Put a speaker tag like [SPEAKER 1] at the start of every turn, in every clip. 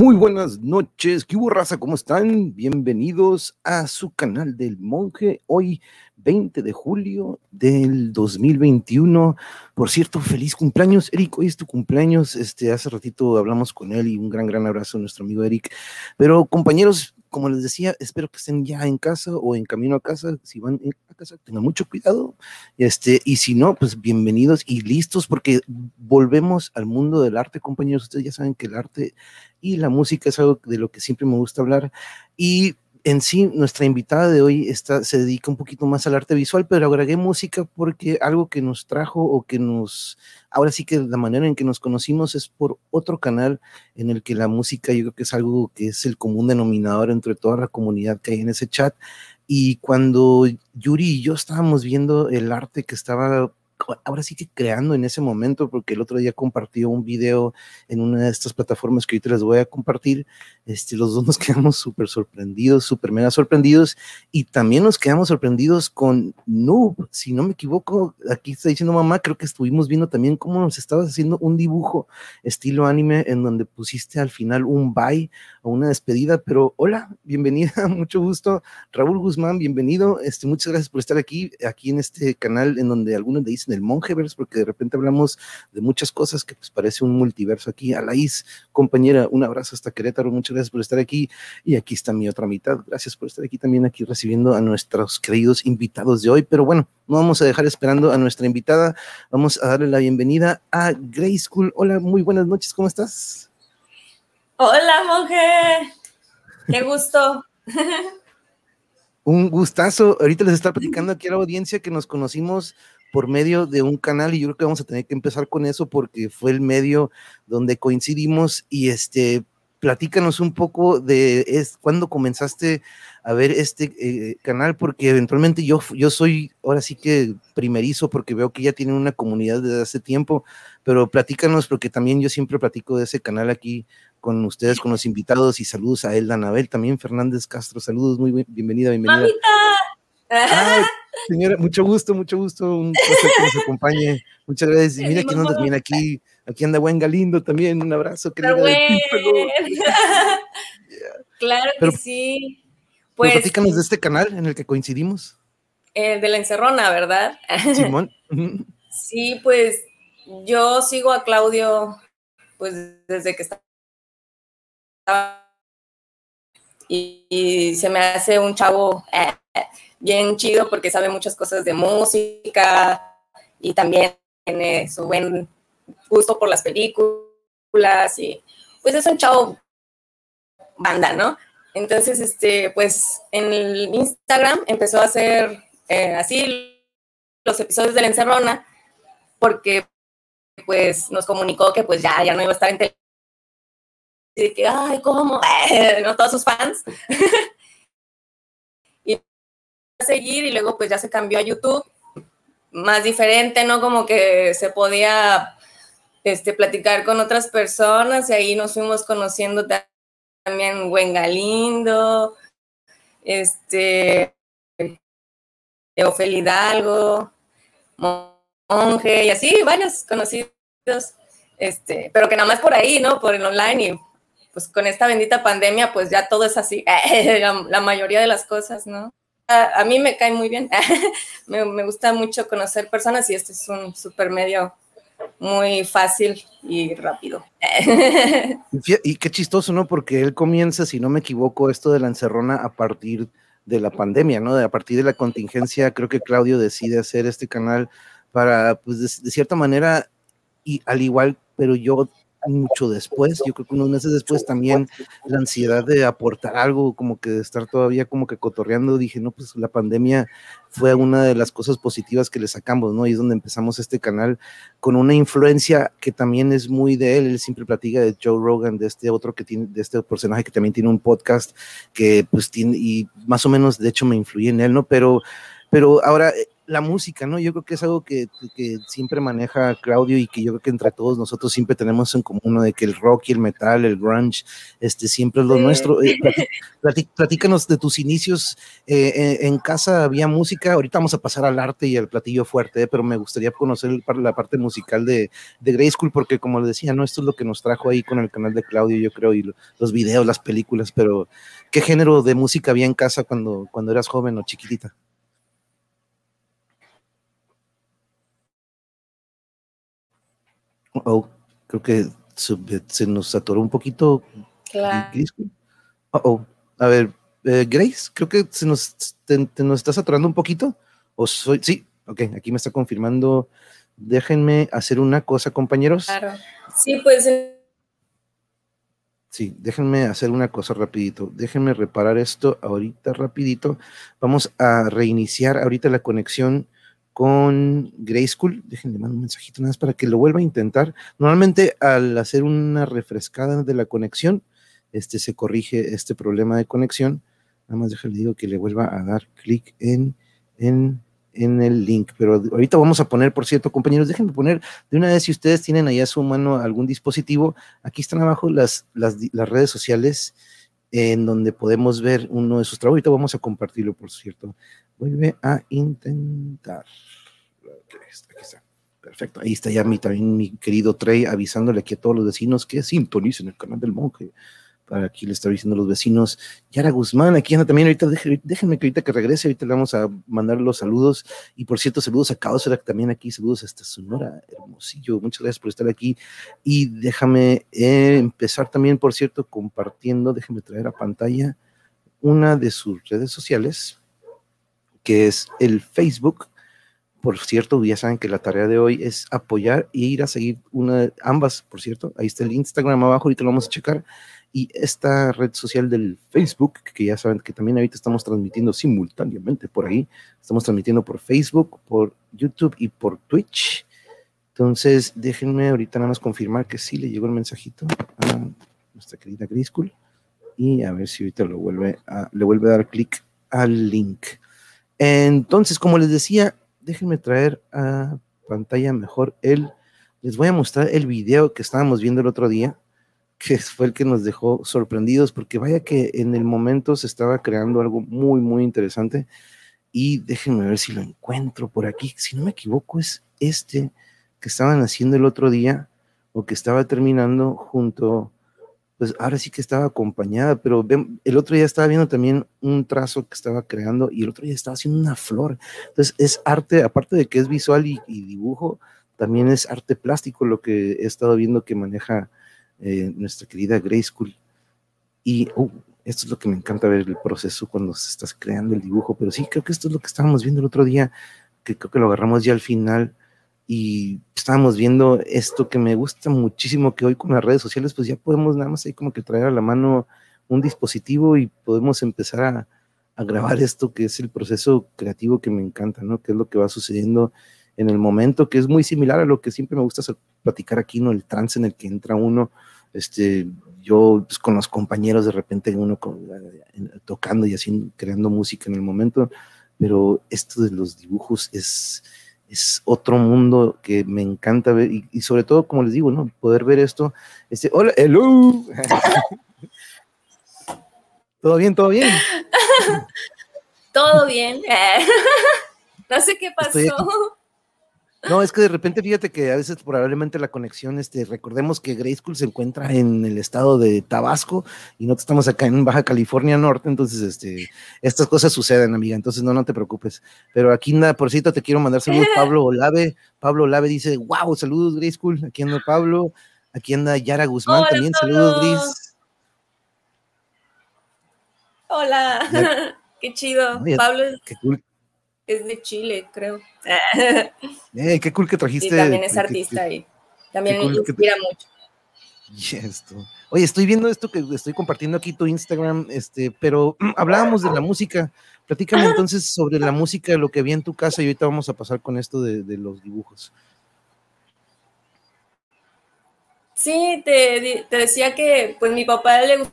[SPEAKER 1] Muy buenas noches. ¿Qué raza? ¿Cómo están? Bienvenidos a su canal del monje. Hoy, 20 de julio del 2021. Por cierto, feliz cumpleaños, Eric. Hoy es tu cumpleaños. Este, hace ratito hablamos con él y un gran, gran abrazo a nuestro amigo Eric. Pero, compañeros, como les decía, espero que estén ya en casa o en camino a casa. Si van a casa, tengan mucho cuidado. Este, y si no, pues bienvenidos y listos porque volvemos al mundo del arte, compañeros. Ustedes ya saben que el arte y la música es algo de lo que siempre me gusta hablar. Y en sí, nuestra invitada de hoy está, se dedica un poquito más al arte visual, pero agregué música porque algo que nos trajo o que nos, ahora sí que la manera en que nos conocimos es por otro canal en el que la música yo creo que es algo que es el común denominador entre toda la comunidad que hay en ese chat. Y cuando Yuri y yo estábamos viendo el arte que estaba ahora sí que creando en ese momento, porque el otro día compartió un video en una de estas plataformas que ahorita les voy a compartir, este, los dos nos quedamos súper sorprendidos, súper mega sorprendidos, y también nos quedamos sorprendidos con Noob, si no me equivoco, aquí está diciendo mamá, creo que estuvimos viendo también cómo nos estabas haciendo un dibujo estilo anime en donde pusiste al final un bye o una despedida, pero hola, bienvenida, mucho gusto, Raúl Guzmán, bienvenido, este, muchas gracias por estar aquí, aquí en este canal en donde algunos le dicen el Monjeverse, porque de repente hablamos de muchas cosas que pues parece un multiverso aquí. Alaís, compañera, un abrazo hasta Querétaro, muchas gracias por estar aquí. Y aquí está mi otra mitad. Gracias por estar aquí también, aquí recibiendo a nuestros queridos invitados de hoy. Pero bueno, no vamos a dejar esperando a nuestra invitada. Vamos a darle la bienvenida a Grey School. Hola, muy buenas noches, ¿cómo estás?
[SPEAKER 2] Hola, monje. Qué gusto.
[SPEAKER 1] Un gustazo. Ahorita les está platicando aquí a la audiencia que nos conocimos por medio de un canal y yo creo que vamos a tener que empezar con eso porque fue el medio donde coincidimos y este platícanos un poco de es, cuándo comenzaste a ver este eh, canal, porque eventualmente yo, yo soy ahora sí que primerizo, porque veo que ya tienen una comunidad desde hace tiempo, pero platícanos, porque también yo siempre platico de ese canal aquí con ustedes, con los invitados, y saludos a Elda Anabel, también Fernández Castro, saludos, muy bienvenida, bienvenida. ¡Mamita! señora, mucho gusto, mucho gusto, un placer que nos acompañe. Muchas gracias. Y mira quién anda también aquí, aquí anda buen Galindo también, un abrazo.
[SPEAKER 2] Querida Claro que sí.
[SPEAKER 1] Pues, platícanos de este canal en el que coincidimos.
[SPEAKER 2] El de la encerrona, ¿verdad?
[SPEAKER 1] Simón.
[SPEAKER 2] sí, pues yo sigo a Claudio pues desde que estaba y, se me hace un chavo eh, bien chido porque sabe muchas cosas de música y también tiene su buen gusto por las películas y pues es un chavo banda, ¿no? Entonces, este, pues en el Instagram empezó a hacer eh, así los episodios de la encerrona porque pues nos comunicó que pues ya, ya no iba a estar en Y que, ay, ¿cómo? no todos sus fans. seguir y luego pues ya se cambió a YouTube, más diferente, ¿no? Como que se podía este, platicar con otras personas y ahí nos fuimos conociendo también Galindo, este, Eofel Hidalgo, Monje y así, varios conocidos, este, pero que nada más por ahí, ¿no? Por el online y pues con esta bendita pandemia pues ya todo es así, la mayoría de las cosas, ¿no? a, mí me cae muy bien. me, gusta mucho conocer personas y este es un super medio muy fácil y rápido.
[SPEAKER 1] y qué chistoso, ¿no? Porque él comienza, si no me equivoco, esto de la encerrona a partir de la pandemia, ¿no? a partir de la contingencia, creo que Claudio decide hacer este canal para, pues, de cierta manera, y al igual, pero yo mucho después, yo creo que unos meses después también la ansiedad de aportar algo, como que de estar todavía como que cotorreando, dije, no, pues la pandemia fue una de las cosas positivas que le sacamos, ¿no? Y es donde empezamos este canal con una influencia que también es muy de él, él siempre platica de Joe Rogan, de este otro que tiene, de este personaje que también tiene un podcast que pues tiene, y más o menos de hecho me influye en él, ¿no? Pero, pero ahora la música, ¿no? Yo creo que es algo que, que, siempre maneja Claudio y que yo creo que entre todos nosotros siempre tenemos en común, ¿no? De que el rock y el metal, el grunge, este, siempre es lo nuestro. Eh, platícanos de tus inicios. Eh, en, casa había música, ahorita vamos a pasar al arte y al platillo fuerte, pero me gustaría conocer la parte musical de, de Grey School, porque como les decía, ¿no? Esto es lo que nos trajo ahí con el canal de Claudio, yo creo, y los videos, las películas, pero ¿qué género de música había en casa cuando, cuando eras joven o chiquitita? Oh, creo que se, nos atoró un poquito.
[SPEAKER 2] Claro.
[SPEAKER 1] Oh, A ver, eh, Grace, creo que se nos, te, nos estás atorando un poquito. ¿O soy? Sí, ok, aquí me está confirmando. Déjenme hacer una cosa, compañeros.
[SPEAKER 2] Claro. Sí, pues. Eh.
[SPEAKER 1] Sí, déjenme hacer una cosa rapidito. Déjenme reparar esto ahorita rapidito. Vamos a reiniciar ahorita la conexión con Grayschool. Déjenle mandar un mensajito nada más para que lo vuelva a intentar. Normalmente al hacer una refrescada de la conexión, este se corrige este problema de conexión. Nada más déjenle digo que le vuelva a dar clic en, en, en el link. Pero ahorita vamos a poner, por cierto, compañeros, déjenme poner de una vez si ustedes tienen ahí a su mano algún dispositivo. Aquí están abajo las, las, las redes sociales en donde podemos ver uno de sus trabajos. Ahorita vamos a compartirlo, por cierto. Vuelve a intentar. Perfecto. Ahí está ya mi, también mi querido Trey avisándole aquí a todos los vecinos que sintonicen el canal del monje. Para aquí le está diciendo los vecinos. Yara Guzmán, aquí anda también. Ahorita déjenme que ahorita que regrese, ahorita le vamos a mandar los saludos. Y por cierto, saludos a que también aquí. Saludos hasta Sonora, hermosillo. Muchas gracias por estar aquí. Y déjame eh, empezar también, por cierto, compartiendo. Déjenme traer a pantalla una de sus redes sociales que es el Facebook. Por cierto, ya saben que la tarea de hoy es apoyar e ir a seguir una, ambas, por cierto. Ahí está el Instagram abajo, ahorita lo vamos a checar. Y esta red social del Facebook, que ya saben que también ahorita estamos transmitiendo simultáneamente por ahí. Estamos transmitiendo por Facebook, por YouTube y por Twitch. Entonces, déjenme ahorita nada más confirmar que sí le llegó el mensajito a nuestra querida Griscool. Y a ver si ahorita lo vuelve le vuelve a dar clic al link. Entonces, como les decía, déjenme traer a pantalla mejor el, les voy a mostrar el video que estábamos viendo el otro día, que fue el que nos dejó sorprendidos, porque vaya que en el momento se estaba creando algo muy, muy interesante. Y déjenme ver si lo encuentro por aquí. Si no me equivoco, es este que estaban haciendo el otro día o que estaba terminando junto pues ahora sí que estaba acompañada, pero el otro día estaba viendo también un trazo que estaba creando y el otro día estaba haciendo una flor. Entonces es arte, aparte de que es visual y, dibujo, también es arte plástico lo que he estado viendo que maneja eh, nuestra querida Grey School. Y uh, esto es lo que me encanta ver el proceso cuando se está creando el dibujo, pero sí, creo que esto es lo que estábamos viendo el otro día, que creo que lo agarramos ya al final y estábamos viendo esto que me gusta muchísimo, que hoy con las redes sociales, pues ya podemos nada más ahí como que traer a la mano un dispositivo y podemos empezar a, a grabar esto que es el proceso creativo que me encanta, ¿no? Que es lo que va sucediendo en el momento, que es muy similar a lo que siempre me gusta platicar aquí, ¿no? El trance en el que entra uno, este, yo pues, con los compañeros de repente uno tocando y así, creando música en el momento, pero esto de los dibujos es, es otro mundo que me encanta ver y, sobre todo, como les digo, ¿no? Poder ver esto. Este, hola, hello. ¿Todo bien? ¿Todo bien?
[SPEAKER 2] todo bien. no sé qué pasó.
[SPEAKER 1] No, es que de repente fíjate que a veces probablemente la conexión, este, recordemos que Grey School se encuentra en el estado de Tabasco y nosotros estamos acá en Baja California Norte, entonces este, estas cosas suceden, amiga, entonces no, no te preocupes. Pero aquí anda, por cierto, te quiero mandar saludos, Pablo Olave. Pablo Olave dice, wow, saludos Grey School, aquí anda Pablo, aquí anda Yara Guzmán también, saludos Gris.
[SPEAKER 2] Hola, qué chido. Pablo qué cool es de Chile, creo.
[SPEAKER 1] Eh, qué cool que trajiste. Y
[SPEAKER 2] también es artista y también me inspira mucho.
[SPEAKER 1] Oye, estoy viendo esto que estoy compartiendo aquí tu Instagram, este, pero hablábamos de la música. Platícame entonces sobre la música, lo que vi en tu casa y ahorita vamos a pasar con esto de, de los dibujos.
[SPEAKER 2] Sí, te, te, decía que pues mi papá le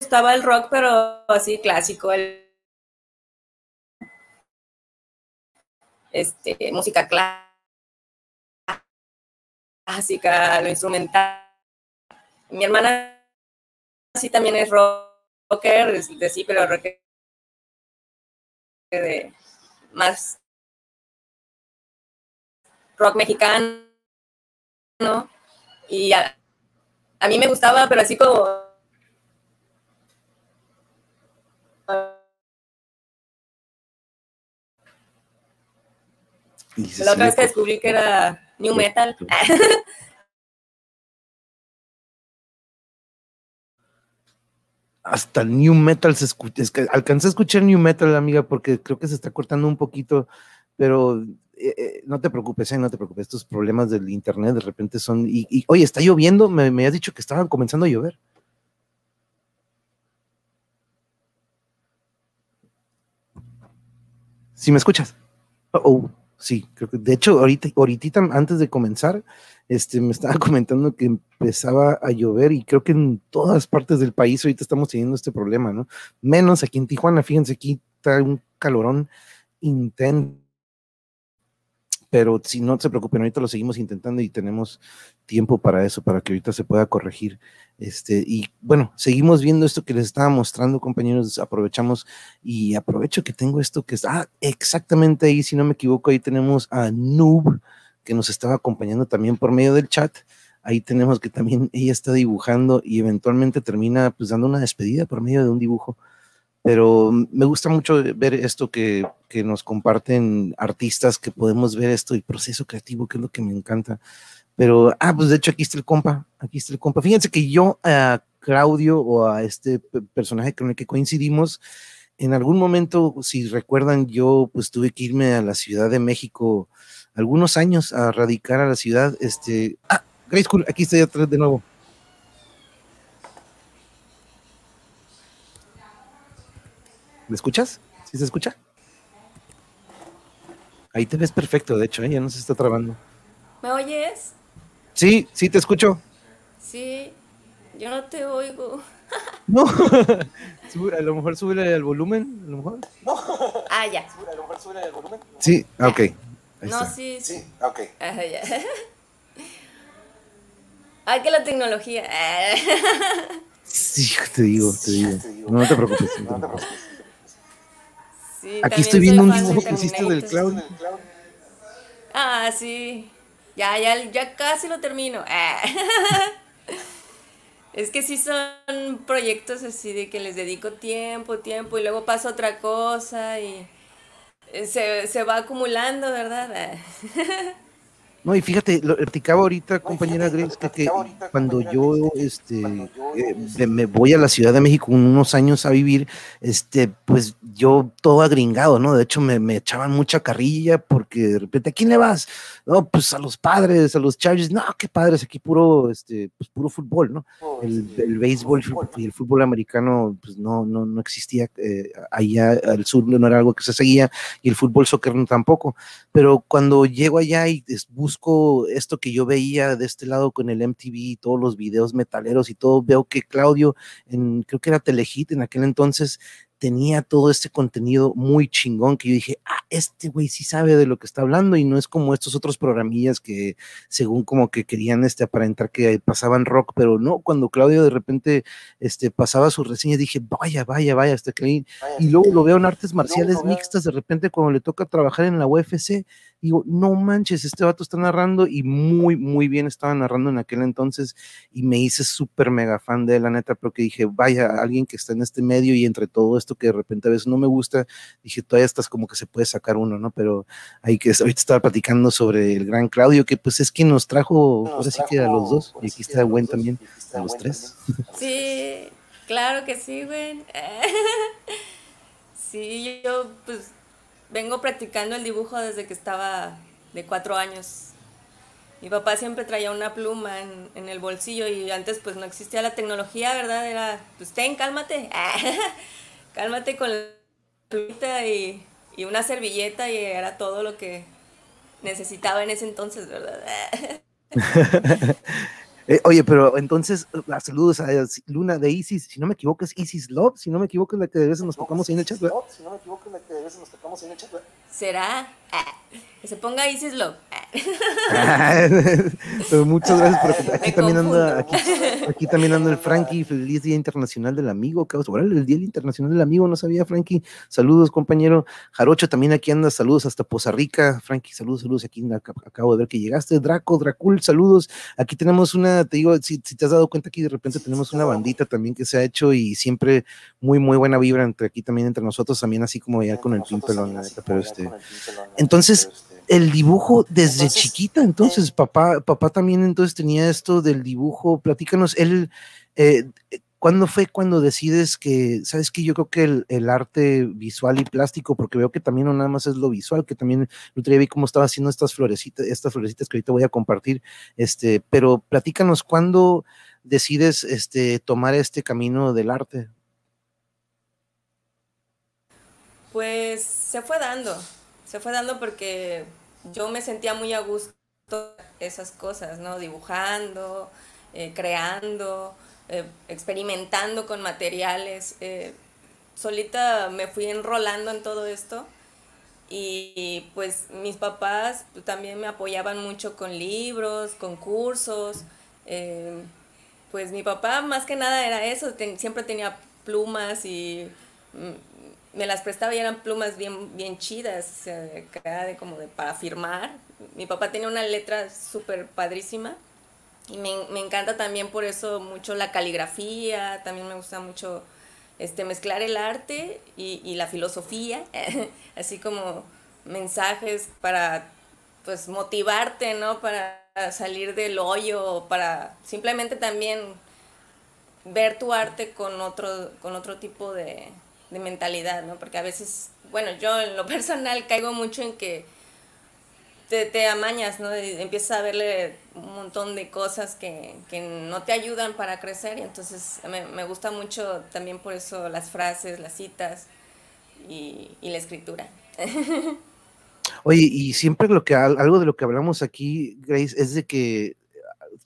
[SPEAKER 2] gustaba el rock, pero así clásico, el este, música clásica, lo instrumental. Mi hermana sí también es rocker, de, sí, pero rocker de más rock mexicano, Y a, a mí me gustaba, pero así como La otra vez que descubrí que era New Metal.
[SPEAKER 1] Hasta New Metal se escucha. Es que alcancé a escuchar New Metal, amiga, porque creo que se está cortando un poquito, pero eh, eh, no te preocupes, eh, no te preocupes. Estos problemas del internet de repente son. Y, oye, está lloviendo. Me, me has dicho que estaban comenzando a llover. ¿Sí me escuchas? oh. Sí, creo que de hecho ahorita, ahorita antes de comenzar, este, me estaba comentando que empezaba a llover y creo que en todas partes del país ahorita estamos teniendo este problema, ¿no? Menos aquí en Tijuana, fíjense, aquí está un calorón intenso pero si no se preocupen, ahorita lo seguimos intentando y tenemos tiempo para eso, para que ahorita se pueda corregir. Este, y bueno, seguimos viendo esto que les estaba mostrando, compañeros, aprovechamos y aprovecho que tengo esto que está ah, exactamente ahí, si no me equivoco, ahí tenemos a Noob, que nos estaba acompañando también por medio del chat. Ahí tenemos que también ella está dibujando y eventualmente termina pues dando una despedida por medio de un dibujo pero me gusta mucho ver esto que, que, nos comparten artistas, que podemos ver esto y proceso creativo, que es lo que me encanta. Pero, ah, pues de hecho aquí está el compa, aquí está el compa. Fíjense que yo a Claudio o a este personaje con el que coincidimos, en algún momento, si recuerdan, yo pues tuve que irme a la Ciudad de México algunos años a radicar a la ciudad. Este, ah, Grace School, aquí estoy atrás de nuevo. ¿Me escuchas? ¿Sí se escucha? Ahí te ves perfecto, de hecho, ¿eh? ya no se está trabando.
[SPEAKER 2] ¿Me oyes?
[SPEAKER 1] Sí, sí te escucho.
[SPEAKER 2] Sí, yo no te oigo.
[SPEAKER 1] No, a lo mejor sube el volumen, a lo mejor.
[SPEAKER 2] No. Ah, ya.
[SPEAKER 1] A lo mejor sube el volumen. Sí, ah, ok.
[SPEAKER 2] no, sí, sí. ok. Ay, que la tecnología.
[SPEAKER 1] Sí, te digo, te digo. No, te preocupes. No te preocupes. Aquí estoy viendo un dibujo que hiciste del clown.
[SPEAKER 2] Ah, sí. Ya, ya, ya casi lo termino. Ah. Es que sí son proyectos así de que les dedico tiempo, tiempo y luego pasa otra cosa y se, se va acumulando, ¿verdad?
[SPEAKER 1] No, y fíjate, lo platicaba ahorita, compañera Grace, que, cuando yo este, eh, me voy a la Ciudad de México unos años a vivir, este, pues yo todo agringado, ¿no? De hecho, me, me, echaban mucha carrilla porque de repente, ¿a quién le vas? No, pues a los padres, a los Chargers, no, qué padres, aquí puro, este, pues puro fútbol, ¿no? El, el béisbol y el fútbol americano, pues no, no, no existía eh, allá al sur, no era algo que se seguía, y el fútbol soccer no tampoco. Pero cuando llego allá y busco busco esto que yo veía de este lado con el MTV, todos los videos metaleros y todo, veo que Claudio, en, creo que era Telehit en aquel entonces, tenía todo este contenido muy chingón que yo dije, ah, este güey sí sabe de lo que está hablando y no es como estos otros programillas que según como que querían este aparentar que pasaban rock, pero no, cuando Claudio de repente este pasaba sus reseñas dije, vaya, vaya, vaya, está clean. Y luego lo veo en artes marciales mixtas, de repente cuando le toca trabajar en la UFC, digo, no manches, este vato está narrando y muy, muy bien estaba narrando en aquel entonces y me hice súper mega fan de la neta, porque dije, vaya, alguien que está en este medio y entre todo esto que de repente a veces no me gusta, dije, todavía estás como que se puede sacar uno, ¿no? Pero hay que, ahorita estaba platicando sobre el gran Claudio, que pues es quien nos trajo, ahora sí que a los dos, y aquí está buen también, a los tres.
[SPEAKER 2] Sí, claro que sí, güey. Sí, yo pues vengo practicando el dibujo desde que estaba de cuatro años. Mi papá siempre traía una pluma en, en, el bolsillo y antes pues no existía la tecnología, ¿verdad? Era, pues ten, cálmate, cálmate con la plumita y, y, una servilleta y era todo lo que necesitaba en ese entonces, ¿verdad?
[SPEAKER 1] Eh, oye, pero entonces, uh, saludos a Luna de Isis, si no me equivoco es Isis Love, si no me equivoco es la que de veces nos tocamos ahí en el chat. Si no me equivoco es la que de veces nos tocamos ahí en el chat.
[SPEAKER 2] ¿Será? Que se ponga Isis Love.
[SPEAKER 1] pero muchas gracias por aquí, también anda, aquí, también anda el Frankie, feliz Día Internacional del Amigo, el Día Internacional del Amigo, no sabía Frankie, saludos compañero, Jarocho también aquí anda, saludos hasta Poza Rica, Frankie, saludos, saludos, aquí acabo de ver que llegaste, Draco, Dracul, saludos, aquí tenemos una, te digo, si, te has dado cuenta aquí de repente tenemos una bandita también que se ha hecho y siempre muy, muy buena vibra entre aquí también entre nosotros, también así como ya con el Pimpelón, pero este, entonces, el dibujo desde chiquita, entonces, papá, papá también entonces tenía esto del dibujo, platícanos, él, eh, ¿cuándo fue cuando decides que, sabes que yo creo que el, arte visual y plástico, porque veo que también no nada más es lo visual, que también el otro día vi cómo estaba haciendo estas florecitas, estas florecitas que ahorita voy a compartir, este, pero platícanos, ¿cuándo decides este, tomar este camino del arte?
[SPEAKER 2] Pues se fue dando, se fue dando porque yo me sentía muy a gusto esas cosas, ¿no? Dibujando, eh, creando, eh, experimentando con materiales. Eh, solita me fui enrolando en todo esto y pues mis papás también me apoyaban mucho con libros, con cursos. pues mi papá más que nada era eso, siempre tenía plumas y mm, me las prestaba y eran plumas bien, bien chidas, como de para firmar. Mi papá tenía una letra súper padrísima y me, me, encanta también por eso mucho la caligrafía, también me gusta mucho este, mezclar el arte y, y la filosofía, así como mensajes para pues motivarte, ¿no? Para salir del hoyo, para simplemente también ver tu arte con otro, con otro tipo de, de mentalidad, ¿no? Porque a veces, bueno, yo en lo personal caigo mucho en que te, te amañas, ¿no? Empiezas a verle un montón de cosas que, que no te ayudan para crecer y entonces me, me, gusta mucho también por eso las frases, las citas y, y la escritura.
[SPEAKER 1] Oye, y siempre lo que algo de lo que hablamos aquí, Grace, es de que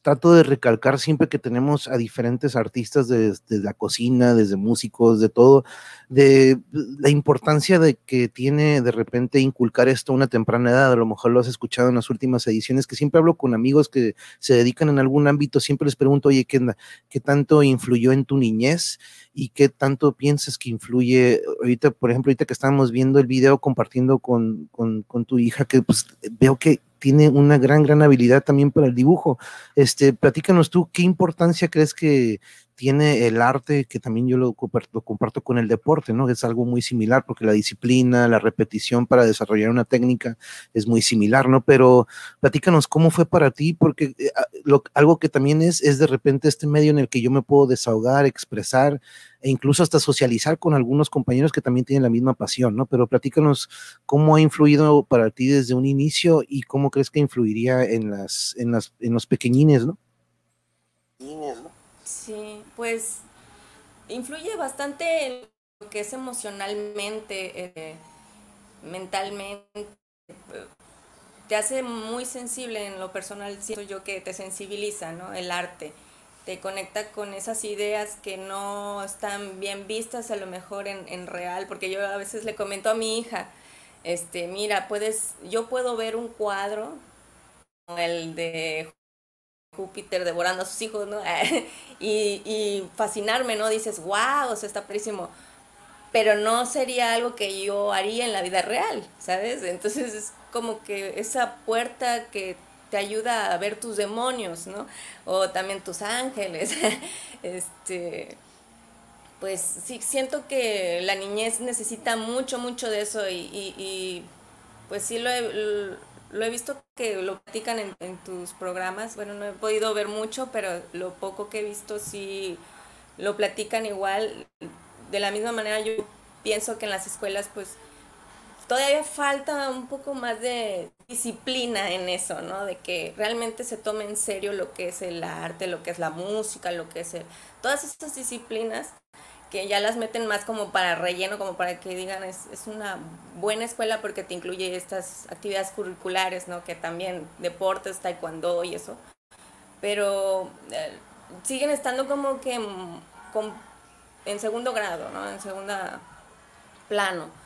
[SPEAKER 1] trato de recalcar siempre que tenemos a diferentes artistas desde la cocina, desde músicos, de todo, de la importancia de que tiene de repente inculcar esto a una temprana edad. A lo mejor lo has escuchado en las últimas ediciones, que siempre hablo con amigos que se dedican en algún ámbito, siempre les pregunto, oye, ¿qué, qué tanto influyó en tu niñez? y qué tanto piensas que influye, ahorita, por ejemplo, ahorita que estamos viendo el video compartiendo con, con, con tu hija, que pues veo que tiene una gran, gran habilidad también para el dibujo. Este, platícanos tú, ¿qué importancia crees que tiene el arte, que también yo lo comparto, con el deporte, ¿no? Es algo muy similar porque la disciplina, la repetición para desarrollar una técnica es muy similar, ¿no? Pero platícanos cómo fue para ti, porque eh, algo que también es, es de repente este medio en el que yo me puedo desahogar, expresar e incluso hasta socializar con algunos compañeros que también tienen la misma pasión, ¿no? Pero platícanos cómo ha influido para ti desde un inicio y cómo crees que influiría en, las, en, las, en los pequeñines, ¿no?
[SPEAKER 2] Sí, pues influye bastante en lo que es emocionalmente, eh, mentalmente. Te hace muy sensible en lo personal, siento yo que te sensibiliza, ¿no? El arte. Te conecta con esas ideas que no están bien vistas a lo mejor en, en real, porque yo a veces le comento a mi hija, este, mira, puedes, yo puedo ver un cuadro, el de Júpiter devorando a sus hijos, ¿no? y, y, fascinarme, ¿no? Dices, wow, o sea, está prísimo. Pero no sería algo que yo haría en la vida real, ¿sabes? Entonces es como que esa puerta que te ayuda a ver tus demonios, ¿no? O también tus ángeles. este, pues sí, siento que la niñez necesita mucho, mucho de eso y, y, y pues sí lo he, lo he visto que lo platican en, tus programas. Bueno, no he podido ver mucho, pero lo poco que he visto sí lo platican igual. De la misma manera yo pienso que en las escuelas pues todavía falta un poco más de disciplina en eso, ¿no? De que realmente se tome en serio lo que es el arte, lo que es la música, lo que es todas estas disciplinas que ya las meten más como para relleno, como para que digan es, una buena escuela porque te incluye estas actividades curriculares, ¿no? Que también deportes, taekwondo y eso. pero eh, siguen estando como que en, segundo grado, ¿no? En segunda plano.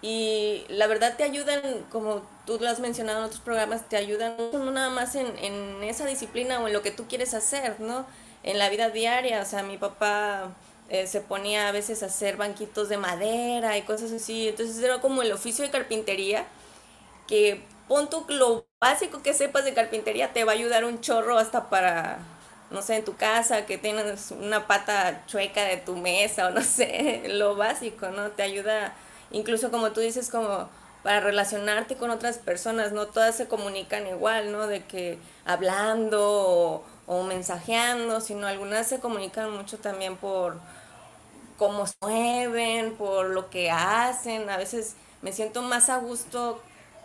[SPEAKER 2] Y la verdad te ayudan, como tú lo has mencionado en otros programas, te ayudan no nada más en, en esa disciplina o en lo que tú quieres hacer, ¿no? En la vida diaria, o sea, mi papá eh, se ponía a veces a hacer banquitos de madera y cosas así. Entonces era como el oficio de carpintería, que pon tú lo básico que sepas de carpintería te va a ayudar un chorro hasta para, no sé, en tu casa, que tienes una pata chueca de tu mesa o no sé, lo básico, ¿no? Te ayuda, incluso como tú dices, como para relacionarte con otras personas, no todas se comunican igual, ¿no? De que hablando o, mensajeando, sino algunas se comunican mucho también por cómo se mueven, por lo que hacen. A veces me siento más a gusto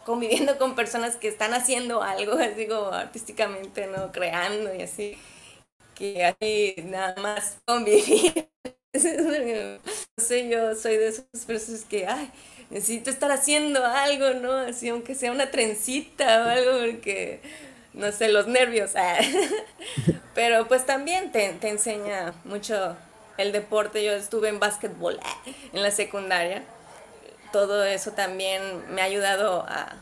[SPEAKER 2] conviviendo con personas que están haciendo algo, como artísticamente, ¿no? Creando y así, que así nada más convivir. Sé, yo soy de esas personas que, ay, necesito estar haciendo algo, ¿no? Así, aunque sea una trencita o algo, porque, no sé, los nervios. Pero pues también te, enseña mucho el deporte, yo estuve en básquetbol en la secundaria. Todo eso también me ha ayudado a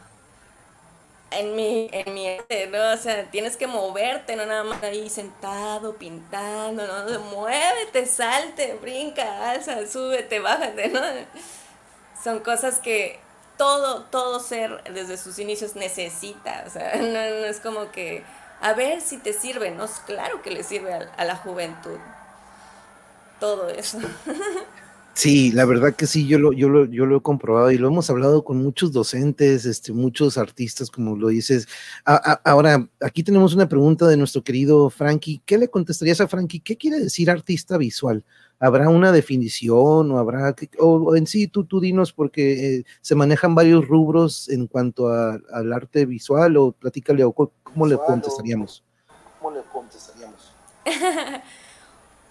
[SPEAKER 2] en mi, en mi ¿no? O sea, tienes que moverte, no nada más ahí sentado, pintando, ¿no? Muévete, salte, brinca, alza, súbete, bájate, ¿no? Son cosas que todo, todo ser desde sus inicios necesita, o sea, no, es como que, a ver si te sirve, ¿no? Claro que le sirve a la juventud todo eso.
[SPEAKER 1] Sí, la verdad que sí, yo lo, yo lo, yo lo he comprobado y lo hemos hablado con muchos docentes, este, muchos artistas, como lo dices. ahora, aquí tenemos una pregunta de nuestro querido Frankie. ¿Qué le contestarías a Frankie? ¿Qué quiere decir artista visual? ¿Habrá una definición o habrá, o, en sí tú, tú dinos porque eh, se manejan varios rubros en cuanto al arte visual o platícale o cómo le contestaríamos? ¿Cómo le contestaríamos?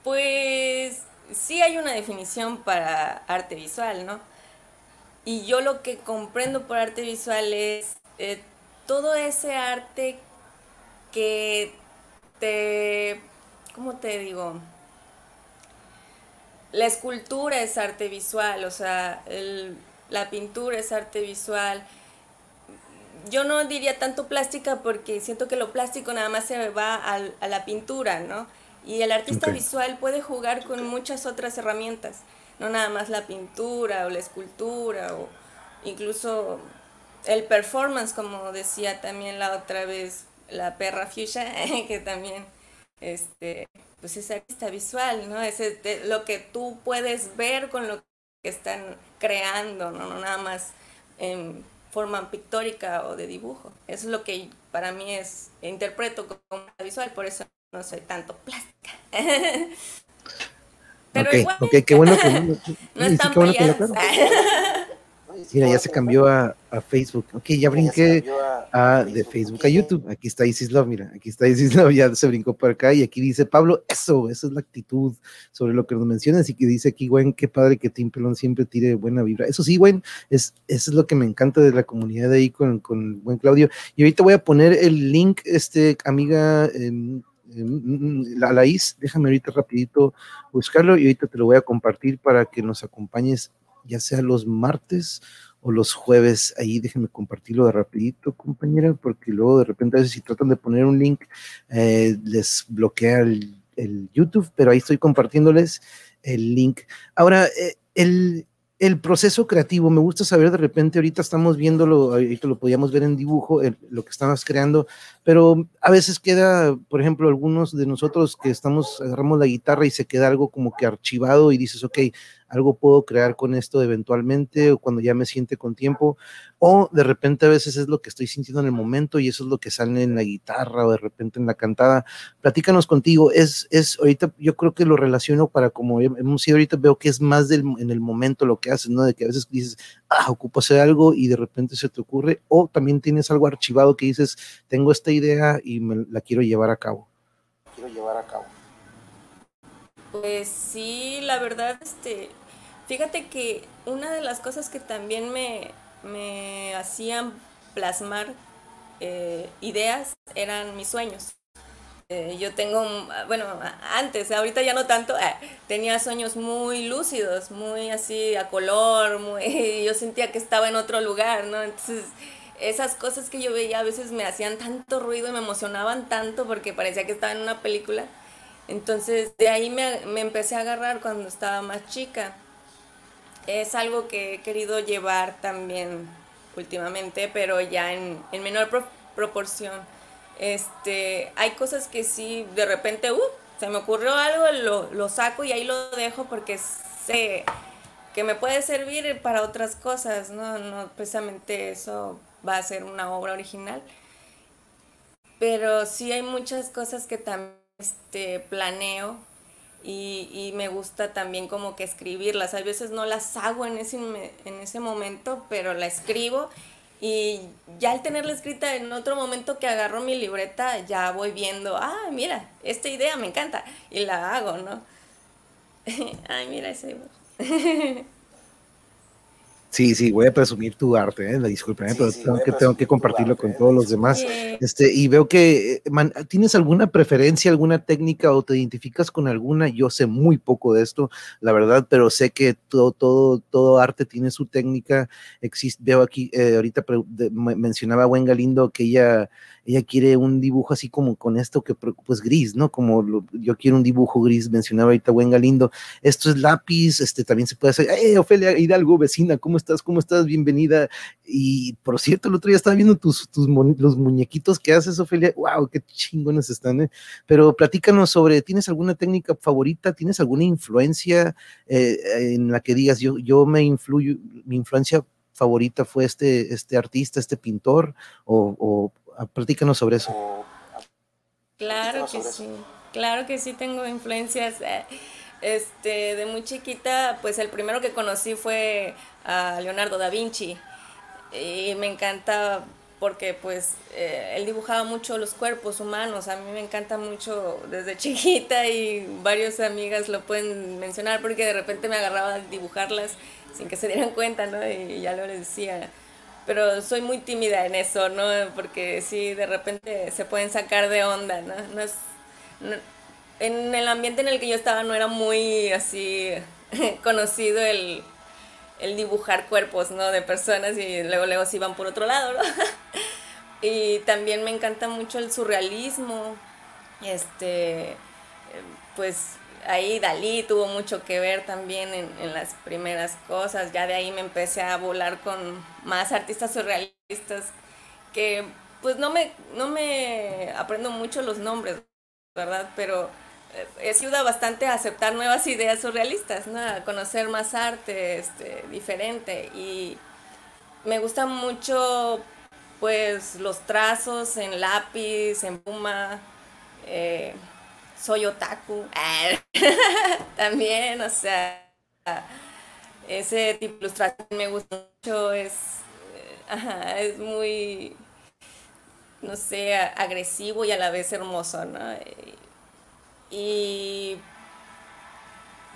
[SPEAKER 2] Pues sí hay una definición para arte visual, ¿no? Y yo lo que comprendo por arte visual es eh, todo ese arte que te, ¿cómo te digo? La escultura es arte visual, o sea, la pintura es arte visual. Yo no diría tanto plástica porque siento que lo plástico nada más se va a la pintura, ¿no? Y el artista visual puede jugar con muchas otras herramientas, no nada más la pintura o la escultura o incluso el performance, como decía también la otra vez la perra Fuchsia, que también este, pues es artista visual, ¿no? Es lo que tú puedes ver con lo que están creando, ¿no? no nada más en forma pictórica o de dibujo. Eso es lo que para mí es, interpreto como visual, por eso no soy tanto plástica.
[SPEAKER 1] Pero igual, qué bueno que no, no están bueno Mira, ya se cambió a, a, Facebook. Ok, ya brinqué a, de Facebook a YouTube. Aquí está Isis Love, mira, aquí está Isis Love, ya se brincó por acá y aquí dice Pablo, eso, esa es la actitud sobre lo que nos mencionas y que dice aquí, Gwen, qué padre que Tim Pelón siempre tire buena vibra. Eso sí, Gwen, es, eso es lo que me encanta de la comunidad de ahí con, con el buen Claudio. Y ahorita voy a poner el link, este, amiga, eh, la, la IS, déjame ahorita rapidito buscarlo y ahorita te lo voy a compartir para que nos acompañes ya sea los martes o los jueves. Ahí déjenme compartirlo de rapidito, compañera, porque luego de repente a veces si tratan de poner un link eh, les bloquea el, YouTube, pero ahí estoy compartiéndoles el link. Ahora, eh, el, el proceso creativo, me gusta saber de repente, ahorita estamos viéndolo, ahorita lo podíamos ver en dibujo, lo que estabas creando, pero a veces queda, por ejemplo, algunos de nosotros que estamos, agarramos la guitarra y se queda algo como que archivado y dices, ok, algo puedo crear con esto eventualmente o cuando ya me siente con tiempo, o de repente a veces es lo que estoy sintiendo en el momento y eso es lo que sale en la guitarra o de repente en la cantada. Platícanos contigo, es, es ahorita yo creo que lo relaciono para como hemos sido ahorita, veo que es más del, en el momento lo que haces, ¿no? De que a veces dices, ah, ocupo hacer algo y de repente se te ocurre, o también tienes algo archivado que dices, tengo esta idea y me la quiero llevar a cabo. Quiero llevar a cabo.
[SPEAKER 2] Pues sí, la verdad, este, fíjate que una de las cosas que también me, me hacían plasmar eh, ideas eran mis sueños. yo tengo, bueno, antes, ahorita ya no tanto, eh, tenía sueños muy lúcidos, muy así a color, muy, yo sentía que estaba en otro lugar, ¿no? Entonces, esas cosas que yo veía a veces me hacían tanto ruido y me emocionaban tanto porque parecía que estaba en una película. Entonces, de ahí me, me empecé a agarrar cuando estaba más chica. Es algo que he querido llevar también últimamente, pero ya en, en menor proporción este, hay cosas que sí, de repente, uh, se me ocurrió algo, lo, lo saco y ahí lo dejo porque sé que me puede servir para otras cosas, ¿no? No precisamente eso va a ser una obra original. Pero sí hay muchas cosas que también este, planeo y, me gusta también como que escribirlas. A veces no las hago en ese, en ese momento, pero la escribo y ya al tenerla escrita en otro momento que agarro mi libreta, ya voy viendo, ah, mira, esta idea me encanta. Y la hago, ¿no? Ay, mira ese.
[SPEAKER 1] Sí, sí, voy a presumir tu arte, ¿eh? disculpen, pero tengo, que, tengo que compartirlo con todos los demás. Este, y veo que eh, tienes alguna preferencia, alguna técnica o te identificas con alguna. Yo sé muy poco de esto, la verdad, pero sé que todo, todo, todo arte tiene su técnica. Existe, veo aquí, eh, ahorita mencionaba a Gwen Galindo que ella ella quiere un dibujo así como con esto que pues gris, ¿no? Como yo quiero un dibujo gris, mencionaba ahorita Buen Galindo, esto es lápiz, este también se puede hacer, ¡eh, Ofelia Hidalgo, vecina, ¿cómo estás? ¿Cómo estás? Bienvenida. Y por cierto, el otro día estaba viendo tus, tus los muñequitos que haces, Ofelia, wow, qué chingones están, ¿eh? Pero platícanos sobre, ¿tienes alguna técnica favorita? ¿Tienes alguna influencia eh, en la que digas, yo, yo me influyo, mi influencia favorita fue este, este artista, este pintor, o, Ah, platícanos sobre eso.
[SPEAKER 2] Claro que sí, claro que sí tengo influencias. Eh, este, de muy chiquita, pues el primero que conocí fue a Leonardo da Vinci y me encanta porque pues eh, él dibujaba mucho los cuerpos humanos, a mí me encanta mucho desde chiquita y varias amigas lo pueden mencionar porque de repente me agarraba a dibujarlas sin que se dieran cuenta, ¿no? Y ya lo les decía, pero soy muy tímida en eso, ¿no? Porque sí, de repente se pueden sacar de onda, ¿no? no es, en el ambiente en el que yo estaba no era muy así conocido el, el dibujar cuerpos, ¿no? De personas y luego luego se iban por otro lado, ¿no? y también me encanta mucho el surrealismo, este, pues ahí Dalí tuvo mucho que ver también en, las primeras cosas. Ya de ahí me empecé a volar con más artistas surrealistas que pues no me, no me aprendo mucho los nombres, ¿verdad? Pero eh, he ayuda bastante a aceptar nuevas ideas surrealistas, ¿no? A conocer más arte este, diferente. Y me gusta mucho pues los trazos en lápiz, en puma. Eh, soy otaku. También, o sea, ese tipo de ilustración me gusta mucho, es, eh, es muy, no sé, agresivo y a la vez hermoso, ¿no? Y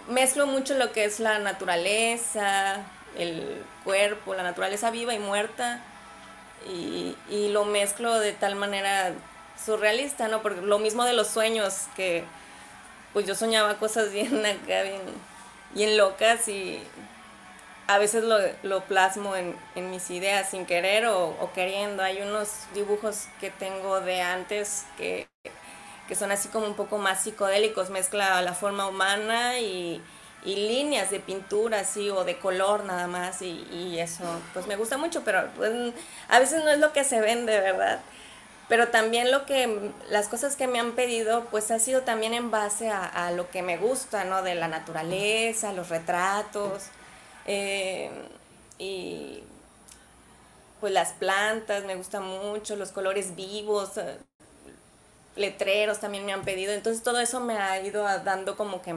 [SPEAKER 2] mezclo mucho lo que es la naturaleza, el cuerpo, la naturaleza viva y muerta, y, y lo mezclo de tal manera surrealista, ¿no? Porque lo mismo de los sueños, que pues yo soñaba cosas bien acá, bien, bien locas y a veces lo, plasmo en, mis ideas sin querer o, queriendo. Hay unos dibujos que tengo de antes que, son así como un poco más psicodélicos, mezcla la forma humana y, líneas de pintura así o de color nada más y, eso pues me gusta mucho, pero pues, a veces no es lo que se vende, ¿verdad? Pero también lo que, las cosas que me han pedido, pues ha sido también en base a, lo que me gusta, ¿no? De la naturaleza, los retratos, eh, y pues las plantas, me gustan mucho, los colores vivos, eh, letreros también me han pedido, entonces todo eso me ha ido dando como que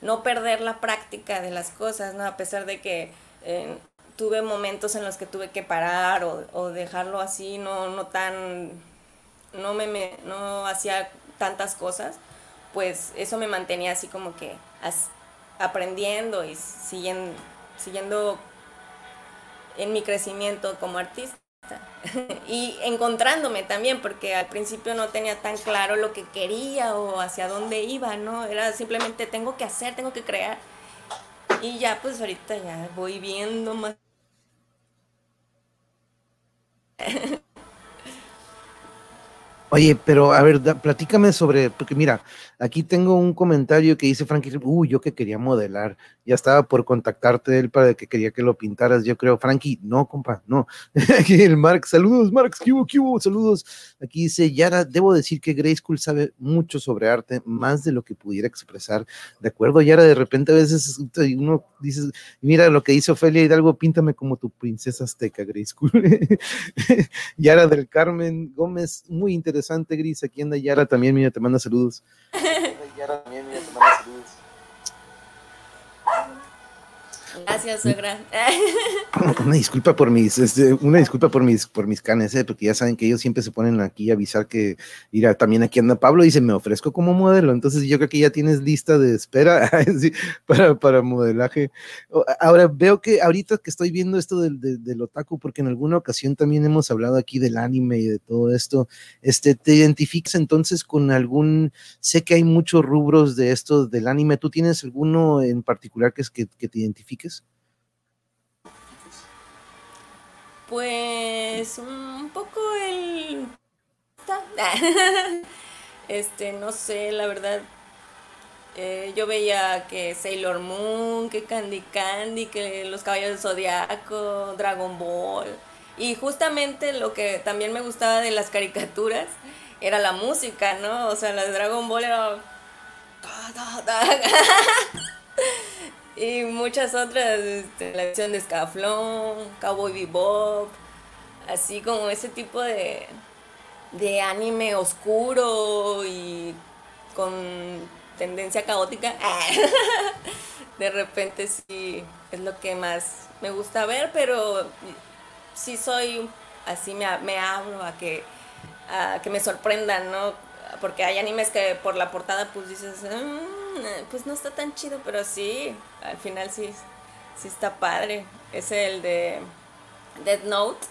[SPEAKER 2] no perder la práctica de las cosas, ¿no? A pesar de que eh, tuve momentos en los que tuve que parar o, o dejarlo así, no, no tan no, me, no hacía tantas cosas, pues eso me mantenía así como que aprendiendo y siguiendo, siguiendo en mi crecimiento como artista. y encontrándome también, porque al principio no tenía tan claro lo que quería o hacia dónde iba, ¿no? Era simplemente tengo que hacer, tengo que crear. Y ya, pues ahorita ya voy viendo más.
[SPEAKER 1] Oye, pero a ver, platícame sobre, porque mira, aquí tengo un comentario que dice Frankie, uy, yo que quería modelar, ya estaba por contactarte él para que quería que lo pintaras, yo creo, Frankie, no, compa, no. el Mark, saludos, Mark, ¿qué hubo, qué hubo? Saludos. Aquí dice, Yara, debo decir que Grey School sabe mucho sobre arte, más de lo que pudiera expresar. De acuerdo, Yara, de repente a veces uno dice, mira lo que dice Ofelia Hidalgo, píntame como tu princesa azteca, Grey School. Yara del Carmen Gómez, muy interesante, Gris. Aquí anda Yara también, mira, te manda saludos. Yara también, mira, te manda saludos.
[SPEAKER 2] Gracias, suegra.
[SPEAKER 1] Una disculpa por mis, este, una disculpa por mis, por mis canes, ¿eh? porque ya saben que ellos siempre se ponen aquí a avisar que, mira, también aquí anda Pablo, dice, me ofrezco como modelo, entonces yo creo que ya tienes lista de espera para, para modelaje. Ahora, veo que ahorita que estoy viendo esto del, del, otaku, porque en alguna ocasión también hemos hablado aquí del anime y de todo esto, este, ¿te identificas entonces con algún, sé que hay muchos rubros de esto del anime, ¿tú tienes alguno en particular que, es que, que te identifiques?
[SPEAKER 2] Pues un poco el... Este, no sé, la verdad. Eh, yo veía que Sailor Moon, que Candy Candy, que los caballos del Zodiaco, Dragon Ball. Y justamente lo que también me gustaba de las caricaturas era la música, ¿no? O sea, la de Dragon Ball era y muchas otras, este, la versión de Scaflón, Cowboy Bebop, así como ese tipo de, de anime oscuro y con tendencia caótica. de repente sí es lo que más me gusta ver, pero sí soy así me, me abro a que a que me sorprendan, ¿no? Porque hay animes que por la portada pues dices, mm, pues no está tan chido, pero sí, al final sí, sí está padre. Es el de Dead Note,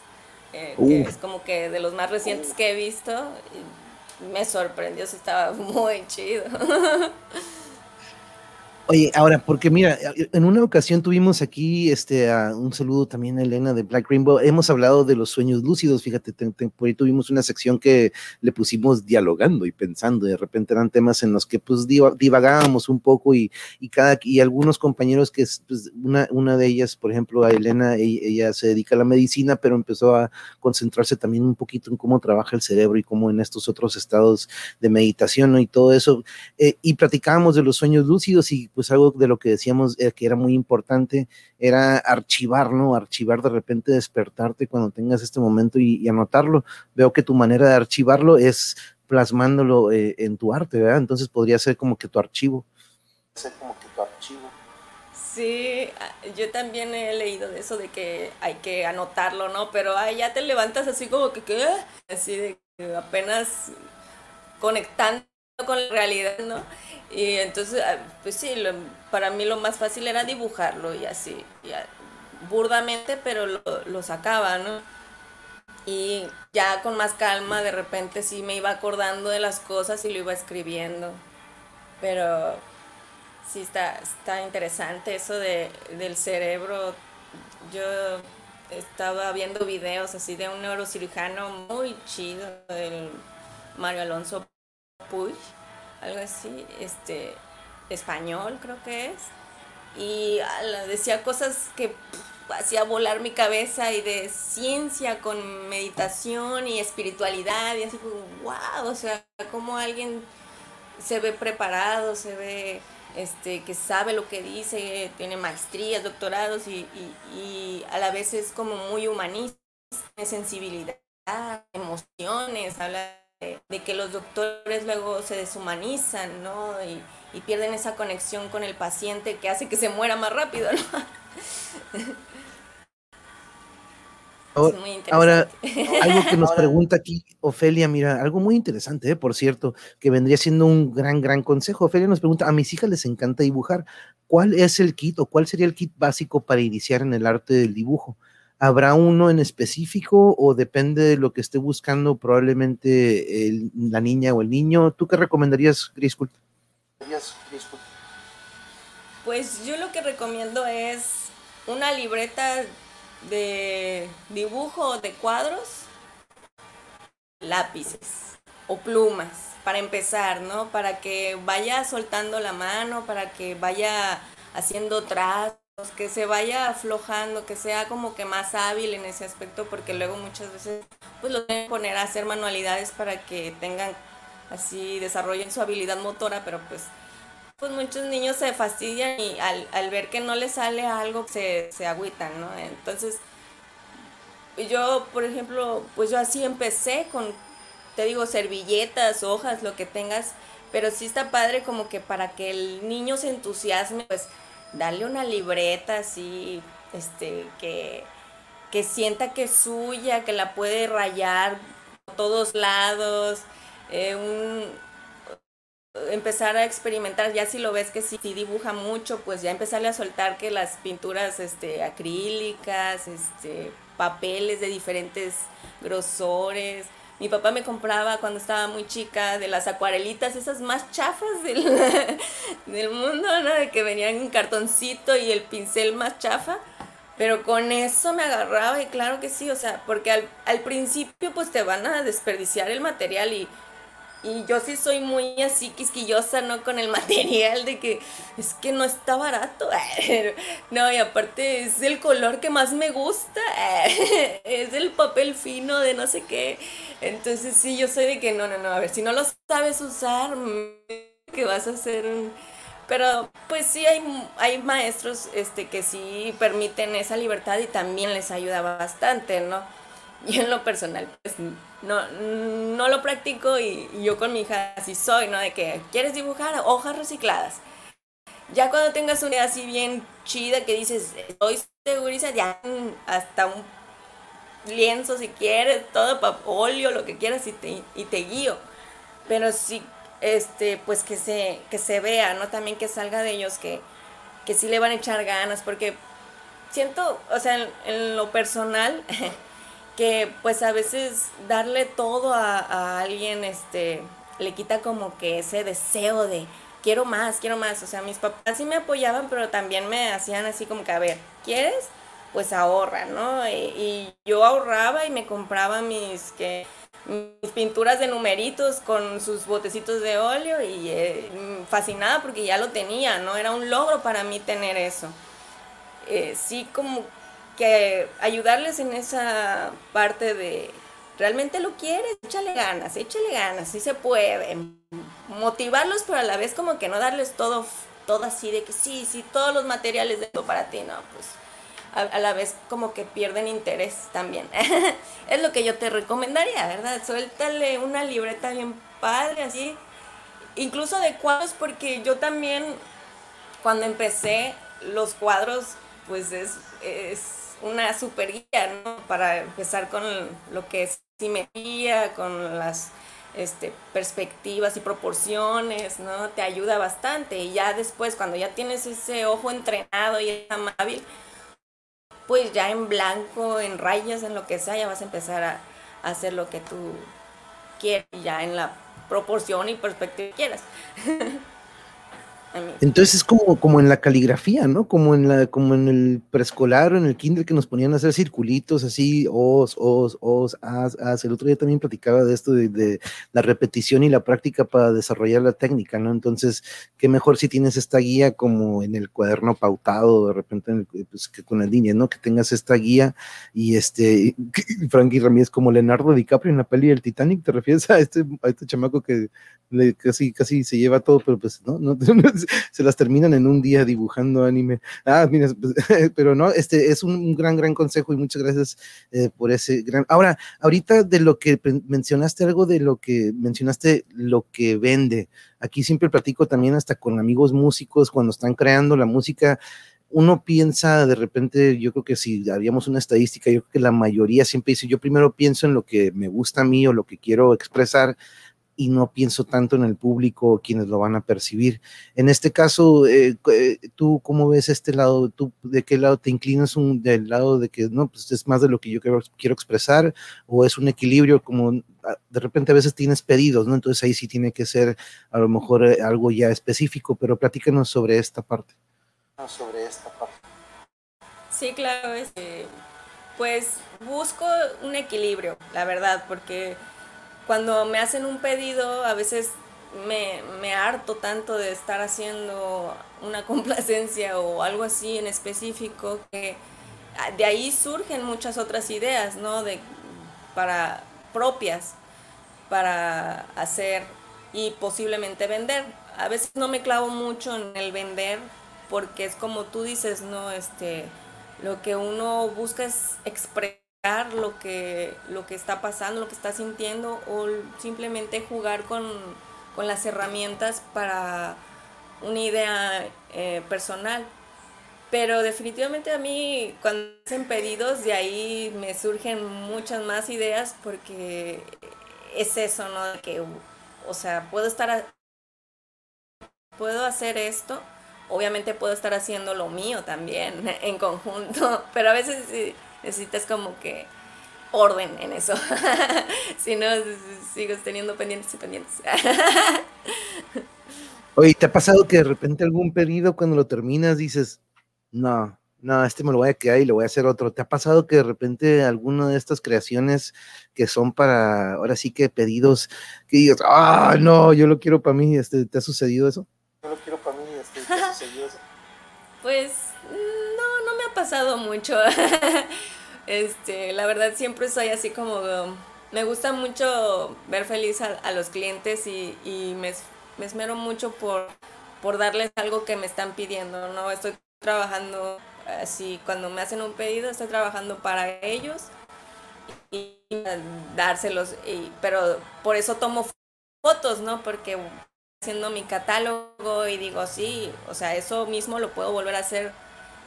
[SPEAKER 2] eh, que es como que de los más recientes que he visto. me sorprendió, sí estaba muy chido.
[SPEAKER 1] Oye, ahora, porque mira, en una ocasión tuvimos aquí este, un saludo también a Elena de Black Rainbow. Hemos hablado de los sueños lúcidos, fíjate, por ahí tuvimos una sección que le pusimos dialogando y pensando. De repente eran temas en los que pues divagábamos un poco y, y cada y algunos compañeros que pues, una, una de ellas, por ejemplo, a Elena, ella, ella, se dedica a la medicina, pero empezó a concentrarse también un poquito en cómo trabaja el cerebro y cómo en estos otros estados de meditación ¿no? y todo eso. Eh, y platicábamos de los sueños lúcidos y pues algo de lo que decíamos eh, que era muy importante era archivar, ¿no? Archivar de repente, despertarte cuando tengas este momento y, anotarlo. Veo que tu manera de archivarlo es plasmándolo eh, en tu arte, ¿verdad? Entonces podría ser como que tu archivo. Ser como que tu
[SPEAKER 2] archivo. Sí, ah, yo también he leído de eso de que hay que anotarlo, ¿no? Pero ya te levantas así como que, ¿qué? Así de que apenas conectando con la realidad, ¿no? Y entonces, ah, pues sí, para mí lo más fácil era dibujarlo y así, burdamente, pero lo, lo, sacaba, ¿no? Y ya con más calma, de repente sí me iba acordando de las cosas y lo iba escribiendo. Pero sí está, está interesante eso de, del cerebro. Yo estaba viendo videos así de un neurocirujano muy chido, el Mario Alonso Puig algo así, este, español creo que es, y decía cosas que hacía volar mi cabeza y de ciencia con meditación y espiritualidad y así como, wow, o sea, como alguien se ve preparado, se ve este, que sabe lo que dice, tiene maestrías, doctorados y, y a la vez es como muy humanista, tiene sensibilidad, emociones, habla de, que los doctores luego se deshumanizan, ¿no? Y, pierden esa conexión con el paciente que hace que se muera más rápido, ¿no?
[SPEAKER 1] Ahora, algo que nos pregunta aquí Ofelia, mira, algo muy interesante, ¿eh? por cierto, que vendría siendo un gran, gran consejo. Ofelia nos pregunta, a mis hijas les encanta dibujar, ¿cuál es el kit o cuál sería el kit básico para iniciar en el arte del dibujo? ¿Habrá uno en específico o depende de lo que esté buscando probablemente la niña o el niño? ¿Tú qué recomendarías, Griscool?
[SPEAKER 2] Pues yo lo que recomiendo es una libreta de dibujo de cuadros, lápices o plumas para empezar, ¿no? Para que vaya soltando la mano, para que vaya haciendo trazos, que se vaya aflojando, que sea como que más hábil en ese aspecto, porque luego muchas veces pues lo deben poner a hacer manualidades para que tengan así, desarrollen su habilidad motora, pero pues pues muchos niños se fastidian y al, al ver que no les sale algo se, se agüitan, ¿no? Entonces, yo, por ejemplo, pues yo así empecé con te digo, servilletas, hojas, lo que tengas, pero sí está padre como que para que el niño se entusiasme, pues darle una libreta así, este, que, que sienta que es suya, que la puede rayar por todos lados, eh, empezar a experimentar, ya si lo ves que sí, dibuja mucho, pues ya empezarle a soltar que las pinturas este, acrílicas, este, papeles de diferentes grosores, mi papá me compraba cuando estaba muy chica de las acuarelitas, esas más chafas del, del mundo, ¿no? De que venían en cartoncito y el pincel más chafa. Pero con eso me agarraba y claro que sí, o sea, porque al, al principio pues te van a desperdiciar el material y y yo sí soy muy así quisquillosa, ¿no? Con el material de que es que no está barato. No, y aparte es el color que más me gusta. Es el papel fino de no sé qué. Entonces sí, yo soy de que no, no, no. A ver, si no lo sabes usar, que vas a hacer un... Pero pues sí hay, hay maestros este, que sí permiten esa libertad y también les ayuda bastante, ¿no? Yo en lo personal, pues no, no lo practico y, yo con mi hija así soy, ¿no? De que quieres dibujar hojas recicladas. Ya cuando tengas una idea así bien chida que dices, estoy seguriza, ya hasta un lienzo si quieres, todo óleo, lo que quieras y te, y te guío. Pero sí, este, pues que se, que se vea, ¿no? También que salga de ellos que, que sí le van a echar ganas, porque siento, o sea, en lo personal, que pues a veces darle todo a, alguien este le quita como que ese deseo de quiero más, quiero más. O sea, mis papás sí me apoyaban, pero también me hacían así como que, a ver, ¿quieres? Pues ahorra, ¿no? Y, yo ahorraba y me compraba mis, que, pinturas de numeritos con sus botecitos de óleo y eh, fascinada porque ya lo tenía, ¿no? Era un logro para mí tener eso. Eh, sí, como que ayudarles en esa parte de realmente lo quieres, échale ganas, échale ganas, sí se puede. Motivarlos, pero a la vez como que no darles todo, todo así de que sí, sí, todos los materiales de esto para ti, no, pues a, la vez como que pierden interés también. es lo que yo te recomendaría, ¿verdad? Suéltale una libreta bien padre, así, incluso de cuadros, porque yo también cuando empecé los cuadros, pues es, es una super guía, ¿no? Para empezar con lo que es simetría, con las este, perspectivas y proporciones, ¿no? Te ayuda bastante. Y ya después, cuando ya tienes ese ojo entrenado y es hábil, pues ya en blanco, en rayas, en lo que sea, ya vas a empezar a, a hacer lo que tú quieres, ya en la proporción y perspectiva que quieras.
[SPEAKER 1] Entonces es como, como en la caligrafía, ¿no? Como en la, como en el preescolar o en el kinder que nos ponían a hacer circulitos así, os, os, os, as, as. El otro día también platicaba de esto de, la repetición y la práctica para desarrollar la técnica, ¿no? Entonces, qué mejor si tienes esta guía como en el cuaderno pautado, de repente pues, que con las líneas, ¿no? Que tengas esta guía y este, Frankie Ramírez como Leonardo DiCaprio en la peli del Titanic, ¿te refieres a este, a este chamaco que casi, casi se lleva todo, pero pues no, no, se las terminan en un día dibujando anime. Ah, mira, pues, pero no, este es un, gran, gran consejo y muchas gracias eh, por ese gran. Ahora, ahorita de lo que mencionaste, algo de lo que mencionaste, lo que vende. Aquí siempre platico también hasta con amigos músicos cuando están creando la música uno piensa de repente, yo creo que si haríamos una estadística, yo creo que la mayoría siempre dice, yo primero pienso en lo que me gusta a mí o lo que quiero expresar y no pienso tanto en el público quienes lo van a percibir. En este caso, eh, eh, ¿tú cómo ves este lado? ¿Tú de qué lado te inclinas? Un, ¿Del lado de que no, pues es más de lo que yo quiero, quiero expresar? ¿O es un equilibrio como ah, de repente a veces tienes pedidos, ¿no? Entonces ahí sí tiene que ser a lo mejor eh, algo ya específico, pero platícanos sobre esta parte.
[SPEAKER 3] Sobre esta parte.
[SPEAKER 2] Sí, claro, este, pues busco un equilibrio, la verdad, porque cuando me hacen un pedido, a veces me, me, harto tanto de estar haciendo una complacencia o algo así en específico que de ahí surgen muchas otras ideas, ¿no? De, para propias para hacer y posiblemente vender. A veces no me clavo mucho en el vender porque es como tú dices, ¿no? Este, lo que uno busca es expresar lo que, lo que está pasando, lo que está sintiendo o simplemente jugar con, las herramientas para una idea eh, personal. Pero definitivamente a mí cuando hacen pedidos de ahí me surgen muchas más ideas porque es eso, ¿no? Que, o sea, puedo estar, puedo hacer esto, obviamente puedo estar haciendo lo mío también en conjunto, pero a veces necesitas como que orden en eso. si no, sigo teniendo pendientes y pendientes.
[SPEAKER 1] Oye, ¿te ha pasado que de repente algún pedido cuando lo terminas dices, no, no, este me lo voy a quedar y le voy a hacer otro? ¿Te ha pasado que de repente alguna de estas creaciones que son para, ahora sí que pedidos, que digas, ah, no, yo lo quiero para mí, este, ¿te ha sucedido eso?
[SPEAKER 3] Yo lo quiero para mí, este, ¿te ha sucedido eso?
[SPEAKER 2] Pues pasado mucho. Este, la verdad siempre soy así como, me gusta mucho ver feliz a, los clientes y, me, esmero mucho por, por darles algo que me están pidiendo, ¿no? Estoy trabajando así, cuando me hacen un pedido, estoy trabajando para ellos y, dárselos, y, pero por eso tomo fotos, ¿no? Porque haciendo mi catálogo y digo, sí, o sea, eso mismo lo puedo volver a hacer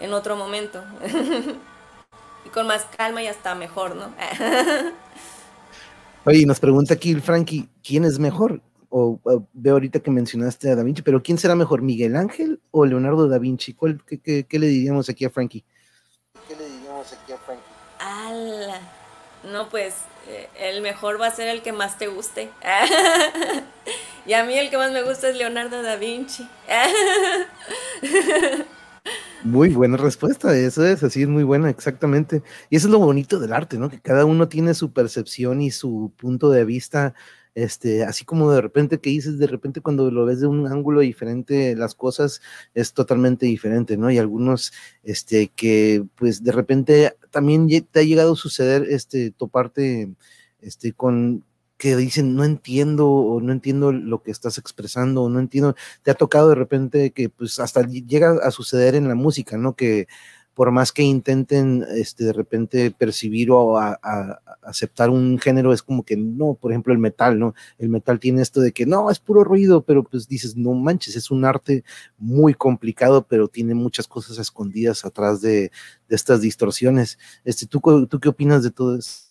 [SPEAKER 2] en otro momento. y con más calma y hasta mejor, ¿no?
[SPEAKER 1] Oye, nos pregunta aquí el Frankie, ¿quién es mejor? O, veo ahorita que mencionaste a Da Vinci, pero ¿quién será mejor, Miguel Ángel o Leonardo da Vinci? ¿Cuál, qué, le diríamos aquí a Frankie?
[SPEAKER 3] ¿Qué le diríamos aquí a Frankie?
[SPEAKER 2] ¡Hala! No, pues eh, el mejor va a ser el que más te guste. y a mí el que más me gusta es Leonardo da Vinci.
[SPEAKER 1] Muy buena respuesta, eso es, así es muy buena, exactamente. Y eso es lo bonito del arte, ¿no? Que cada uno tiene su percepción y su punto de vista, este, así como de repente que dices, de repente cuando lo ves de un ángulo diferente, las cosas es totalmente diferente, ¿no? Y algunos, este, que pues de repente también te ha llegado a suceder, este, toparte, este, con, que dicen, no entiendo o no entiendo lo que estás expresando o no entiendo, te ha tocado de repente que pues hasta llega a suceder en la música, ¿no? Que por más que intenten este, de repente percibir o a, aceptar un género, es como que no, por ejemplo el metal, ¿no? El metal tiene esto de que no, es puro ruido, pero pues dices, no manches, es un arte muy complicado, pero tiene muchas cosas escondidas atrás de, estas distorsiones. Este, ¿tú, ¿Tú qué opinas de todo eso?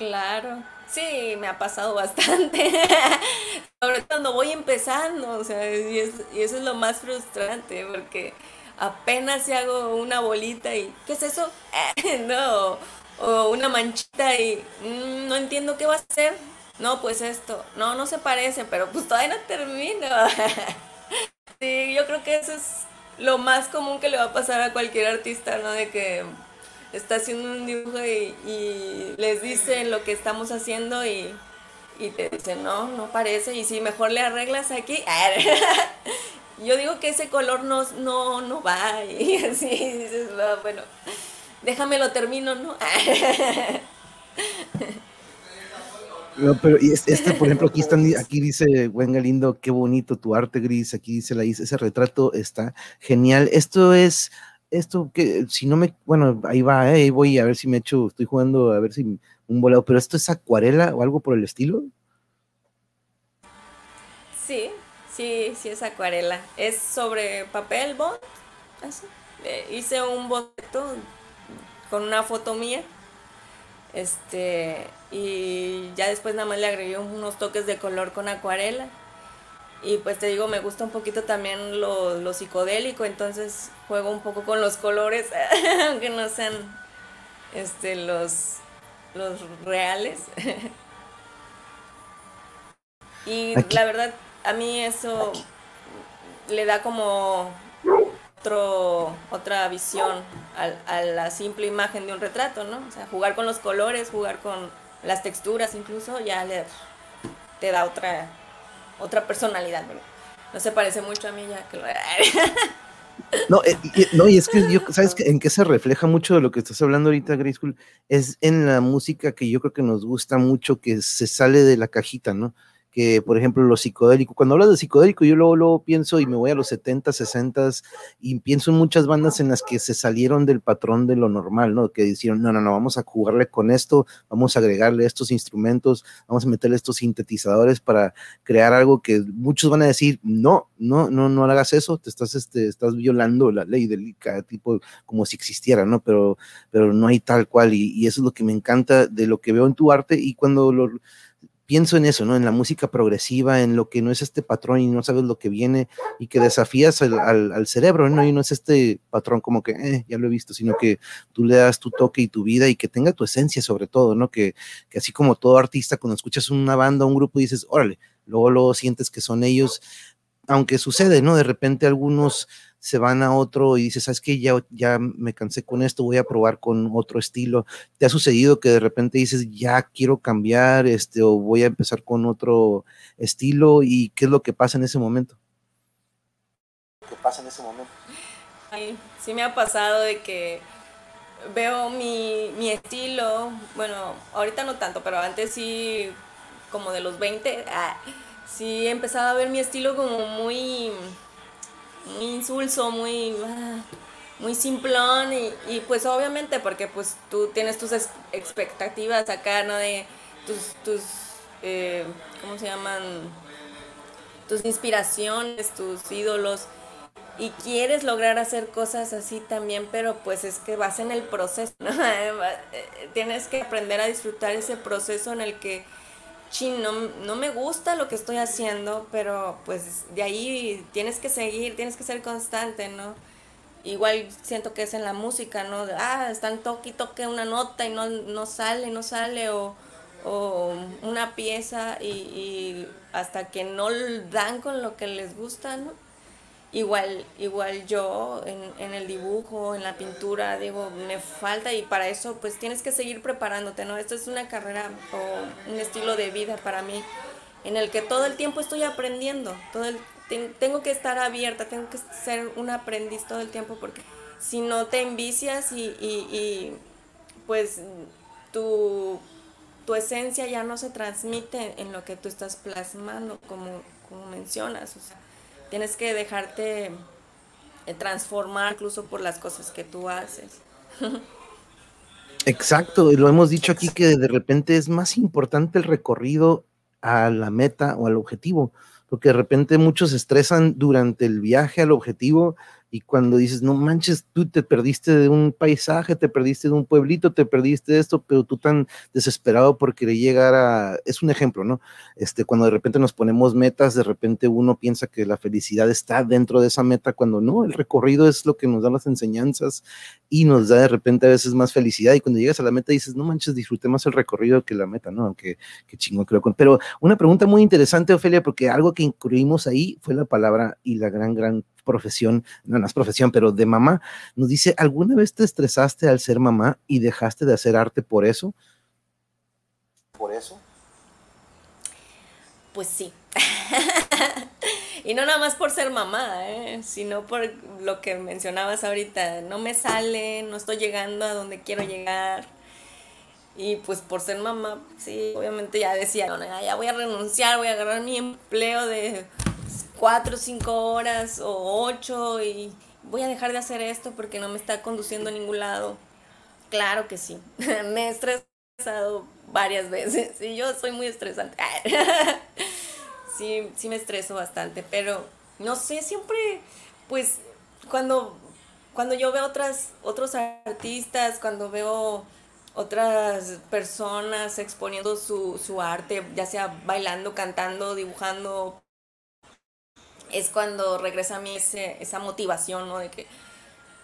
[SPEAKER 2] Claro, sí, me ha pasado bastante. Sobre cuando voy empezando, o sea, y, eso es lo más frustrante, porque apenas si hago una bolita y, ¿qué es eso? no, o una manchita y mm, no entiendo qué va a hacer. No, pues esto, no, no se parece, pero pues todavía no termino. sí, yo creo que eso es lo más común que le va a pasar a cualquier artista, ¿no? De que está haciendo un dibujo y, les dicen lo que estamos haciendo y, te dicen, no, no parece, y si mejor le arreglas aquí, yo digo que ese color no, no, no va, y así dices, bueno, déjame lo termino, ¿no?
[SPEAKER 1] No, pero este, por ejemplo, aquí están, aquí dice Buen Galindo, qué bonito tu arte gris, aquí dice la ese retrato está genial. Esto es esto que si no me, bueno, ahí va, eh, ahí voy a ver si me echo, estoy jugando a ver si un volado, pero esto es acuarela o algo por el estilo.
[SPEAKER 2] Sí, sí, sí es acuarela. Es sobre papel bond, así. hice un boceto con una foto mía Este, y ya después nada más le agregué unos toques de color con acuarela. Y pues te digo, me gusta un poquito también lo, lo psicodélico, entonces juego un poco con los colores, aunque no sean este, los, los reales. y la verdad, a mí eso le da como otro, otra visión a, a, la simple imagen de un retrato, ¿no? O sea, jugar con los colores, jugar con las texturas incluso, ya le, te da otra, otra personalidad, No se parece mucho a mí ya que lo...
[SPEAKER 1] No, eh, no, y es que yo, ¿sabes en qué se refleja mucho de lo que estás hablando ahorita, School? Es en la música que yo creo que nos gusta mucho, que se sale de la cajita, ¿no? Que, por ejemplo, lo psicodélico. Cuando hablas de psicodélico, yo luego, luego pienso y me voy a los 70, 60 y pienso en muchas bandas en las que se salieron del patrón de lo normal, ¿no? Que dijeron, no, no, no, vamos a jugarle con esto, vamos a agregarle estos instrumentos, vamos a meterle estos sintetizadores para crear algo que muchos van a decir, no, no, no, no hagas eso, te estás, este, estás violando la ley del ICA, tipo, como si existiera, ¿no? Pero, pero no hay tal cual y, y eso es lo que me encanta de lo que veo en tu arte y cuando lo pienso en eso, ¿no? En la música progresiva, en lo que no es este patrón y no sabes lo que viene y que desafías al, cerebro, ¿no? Y no es este patrón como que, eh, ya lo he visto, sino que tú le das tu toque y tu vida y que tenga tu esencia sobre todo, ¿no? Que, que así como todo artista, cuando escuchas una banda, un grupo, dices, órale, luego, luego sientes que son ellos, aunque sucede, ¿no? De repente algunos se van a otro y dices, ¿sabes qué? Ya, ya me cansé con esto, voy a probar con otro estilo. ¿Te ha sucedido que de repente dices, ya quiero cambiar, este, o voy a empezar con otro estilo? ¿Y qué es lo que pasa en ese momento?
[SPEAKER 3] ¿Qué pasa en ese momento?
[SPEAKER 2] Ay, sí me ha pasado de que veo mi, mi estilo, bueno, ahorita no tanto, pero antes sí, como de los 20, ah, sí empezaba a ver mi estilo como muy muy insulso, muy, ah, muy simplón y, pues obviamente porque pues tú tienes tus expectativas acá, ¿no? De tus, tus eh, ¿cómo se llaman? Tus inspiraciones, tus ídolos y quieres lograr hacer cosas así también, pero pues es que vas en el proceso, ¿no? Tienes que aprender a disfrutar ese proceso en el que chin, no, me gusta lo que estoy haciendo, pero pues de ahí tienes que seguir, tienes que ser constante, ¿no? Igual siento que es en la música, ¿no? Ah, están toque y toque una nota y no, no sale, no sale, o, una pieza y, hasta que no dan con lo que les gusta, ¿no? Igual, igual yo en, en, el dibujo, en la pintura, digo, me falta y para eso pues tienes que seguir preparándote, ¿no? Esto es una carrera o un estilo de vida para mí en el que todo el tiempo estoy aprendiendo, todo el, tengo que estar abierta, tengo que ser un aprendiz todo el tiempo porque si no te envicias y, y, y pues tu, tu esencia ya no se transmite en lo que tú estás plasmando, como, como mencionas, tienes que dejarte eh, transformar incluso por las cosas que tú haces.
[SPEAKER 1] Exacto, y lo hemos dicho aquí que de repente es más importante el recorrido a la meta o al objetivo, porque de repente muchos se estresan durante el viaje al objetivo y cuando dices, no manches, tú te perdiste de un paisaje, te perdiste de un pueblito, te perdiste de esto, pero tú tan desesperado por querer llegar a, es un ejemplo, ¿no? Este, cuando de repente nos ponemos metas, de repente uno piensa que la felicidad está dentro de esa meta, cuando no, el recorrido es lo que nos da las enseñanzas y nos da de repente a veces más felicidad y cuando llegas a la meta dices, no manches, disfruté más el recorrido que la meta, ¿no? Aunque, qué chingo creo. Pero una pregunta muy interesante, Ofelia, porque algo que incluimos ahí fue la palabra y la gran, gran profesión, no, no es profesión, pero de mamá, nos dice, ¿alguna vez te estresaste al ser mamá y dejaste de hacer arte por eso?
[SPEAKER 3] ¿Por eso?
[SPEAKER 2] Pues sí. y no nada más por ser mamá, ¿eh? sino por lo que mencionabas ahorita. No me sale, no estoy llegando a donde quiero llegar. Y pues por ser mamá, sí, obviamente ya decía, no, ya voy a renunciar, voy a agarrar mi empleo de cuatro cinco horas o ocho y voy a dejar de hacer esto porque no me está conduciendo a ningún lado. Claro que sí. me he estresado varias veces y yo soy muy estresante. sí, sí me estreso bastante, pero no sé, siempre, pues, cuando, cuando yo veo otras, otros artistas, cuando veo otras personas exponiendo su, su arte, ya sea bailando, cantando, dibujando, es cuando regresa a mí ese, esa motivación, ¿no? De que,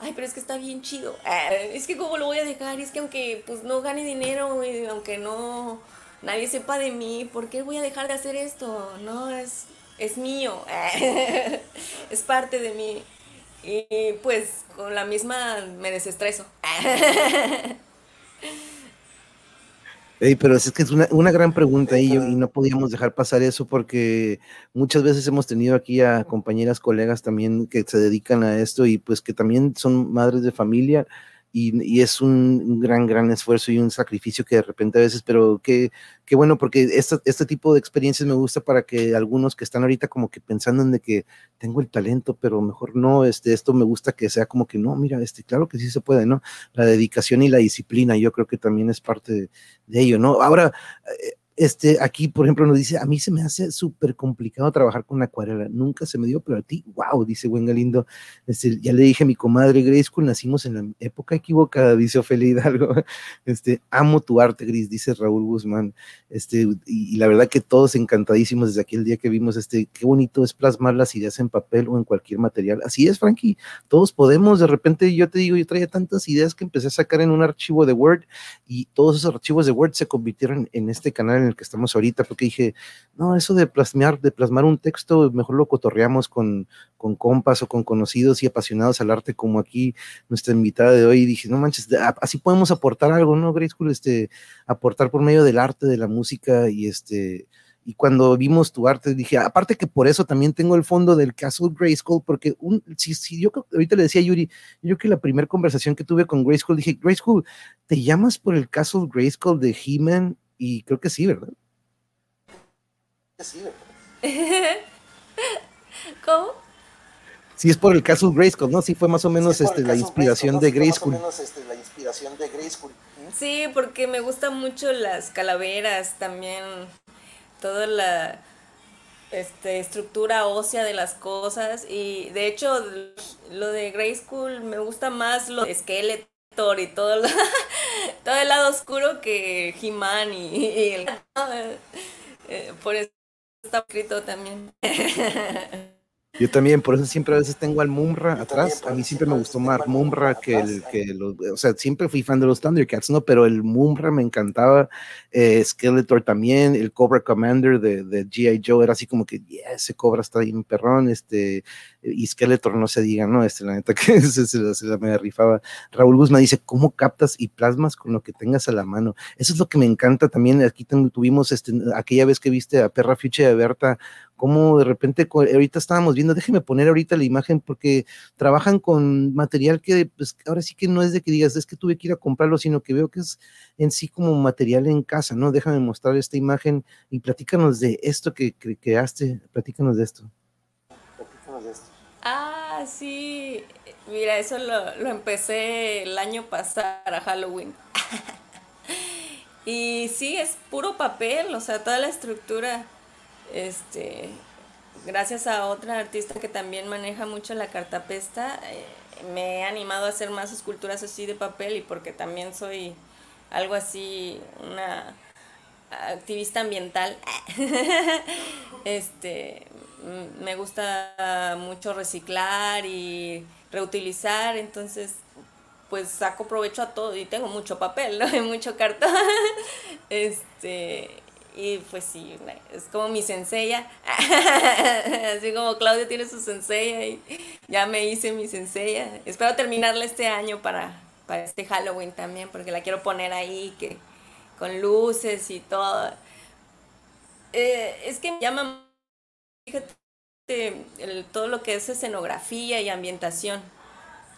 [SPEAKER 2] ay, pero es que está bien chido. Ah, es que cómo lo voy a dejar, es que aunque pues no gane dinero, y aunque no nadie sepa de mí, ¿por qué voy a dejar de hacer esto? No, es, es mío, es parte de mí. Y pues con la misma me desestreso.
[SPEAKER 1] pero es que es una, una gran pregunta y, y no podíamos dejar pasar eso porque muchas veces hemos tenido aquí a compañeras, colegas también que se dedican a esto y pues que también son madres de familia y, es un gran, gran esfuerzo y un sacrificio que de repente a veces, pero qué, qué bueno, porque este, este tipo de experiencias me gusta para que algunos que están ahorita como que pensando en de que tengo el talento, pero mejor no, este, esto me gusta que sea como que no, mira, este, claro que sí se puede, ¿no? La dedicación y la disciplina, yo creo que también es parte de, de ello, ¿no? Ahora, eh, este, aquí, por ejemplo, nos dice, a mí se me hace súper complicado trabajar con la acuarela, nunca se me dio, pero a ti, wow, dice Buen Galindo, este, ya le dije a mi comadre Grace, nacimos en la época equivocada, dice Ofelia Hidalgo, este, amo tu arte, Gris, dice Raúl Guzmán, este, y, la verdad que todos encantadísimos desde aquel día que vimos, este, qué bonito es plasmar las ideas en papel o en cualquier material, así es, Frankie, todos podemos, de repente yo te digo, yo traía tantas ideas que empecé a sacar en un archivo de Word y todos esos archivos de Word se convirtieron en este canal el que estamos ahorita, porque dije, no, eso de plasmar, de plasmar un texto, mejor lo cotorreamos con, con compas o con conocidos y apasionados al arte, como aquí nuestra invitada de hoy, dije, no manches, así podemos aportar algo, ¿no, Grace? Este, aportar por medio del arte, de la música y este, y cuando vimos tu arte dije, aparte que por eso también tengo el fondo del Castle Grayskull, porque un, si, si yo ahorita le decía a Yuri, yo que la primera conversación que tuve con Grayskull, dije, Grayskull, ¿te llamas por el Castle Grayskull de He-Man y creo que sí, ¿verdad?
[SPEAKER 3] Sí,
[SPEAKER 2] ¿Cómo?
[SPEAKER 1] Sí, es por el caso Grayskull, ¿no? Sí, fue más o menos este, la inspiración de Grayskull.
[SPEAKER 3] Más o menos este, la inspiración de Grayskull.
[SPEAKER 2] Sí, porque me gustan mucho las calaveras, también toda la este, estructura ósea de las cosas. Y de hecho, lo de Grayskull me gusta más lo de Y todo, todo el lado oscuro que He-Man y, el... Eh, por eso está escrito también.
[SPEAKER 1] Yo también, por eso siempre a veces tengo al Mumra atrás. A mí siempre me gustó más Mumra que el que los, o sea, siempre fui fan de los Thundercats, ¿no? Pero el Mumra me encantaba, eh, Skeletor también, el Cobra Commander de, de G.I. Joe era así como que, yeah, ese Cobra está bien perrón, este, y Skeletor no se diga, ¿no? Este, la neta que se, se, se, la me rifaba. Raúl Guzmán dice, ¿cómo captas y plasmas con lo que tengas a la mano? Eso es lo que me encanta también. Aquí tuvimos este, aquella vez que viste a Perra Fiche de Berta cómo de repente, ahorita estábamos viendo, déjeme poner ahorita la imagen porque trabajan con material que pues, ahora sí que no es de que digas, es que tuve que ir a comprarlo, sino que veo que es en sí como material en casa, ¿no? Déjame mostrar esta imagen y platícanos de esto que, creaste, platícanos de esto.
[SPEAKER 3] Platícanos de esto.
[SPEAKER 2] Ah, sí, mira, eso lo, lo empecé el año pasado a Halloween. y sí, es puro papel, o sea, toda la estructura este, gracias a otra artista que también maneja mucho la cartapesta, eh, me he animado a hacer más esculturas así de papel y porque también soy algo así, una activista ambiental. este, me gusta mucho reciclar y reutilizar, entonces pues saco provecho a todo y tengo mucho papel, ¿no? Y mucho cartón. este, y pues sí, es como mi sencilla. Así como Claudia tiene su sencilla y ya me hice mi sencilla. Espero terminarla este año para, para este Halloween también, porque la quiero poner ahí que con luces y todo. Eh, es que me llama, fíjate, todo lo que es escenografía y ambientación.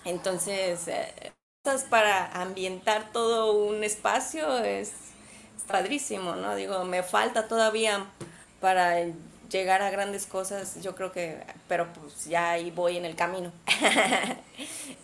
[SPEAKER 2] Entonces, eh, para ambientar todo un espacio es padrísimo, ¿no? Digo, me falta todavía para llegar a grandes cosas, yo creo que, pero pues ya ahí voy en el camino.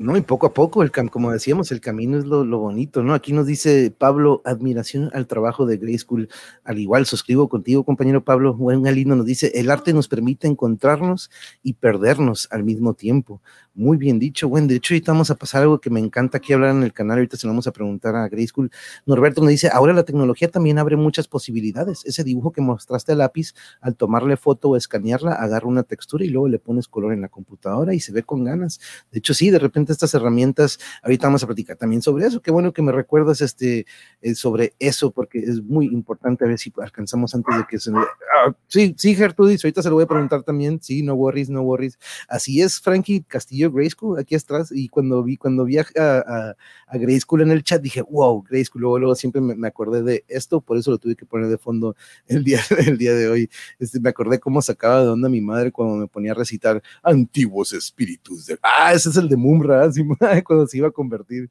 [SPEAKER 1] No, y poco a poco, el como decíamos, el camino es lo, bonito, ¿no? Aquí nos dice Pablo, admiración al trabajo de Grey School. Al igual, suscribo contigo, compañero Pablo. Buen Galindo nos dice, el arte nos permite encontrarnos y perdernos al mismo tiempo. Muy bien dicho, bueno, de hecho ahorita vamos a pasar algo que me encanta aquí hablar en el canal, ahorita se lo vamos a preguntar a Grey School. Norberto nos dice, ahora la tecnología también abre muchas posibilidades. Ese dibujo que mostraste a lápiz, al tomarle foto o escanearla, agarra una textura y luego le pones color en la computadora y se ve con ganas. De hecho, sí, de repente estas herramientas, ahorita vamos a platicar también sobre eso. Qué bueno que me recuerdas este, eh, sobre eso, porque es muy importante a ver si alcanzamos antes de que se... Ah, sí, sí, Gertrudis, ahorita se lo voy a preguntar también. Sí, no worries, no worries. Así es, Frankie Castillo Grey School aquí atrás y cuando vi, cuando vi a, a, a School en el chat dije, wow, Grey School, luego, luego siempre me, me, acordé de esto, por eso lo tuve que poner de fondo el día, el día de hoy. Este, me acordé cómo sacaba de onda mi madre cuando me ponía a recitar antiguos espíritus. De, ah, ese es el de Mumra, así, cuando se iba a convertir.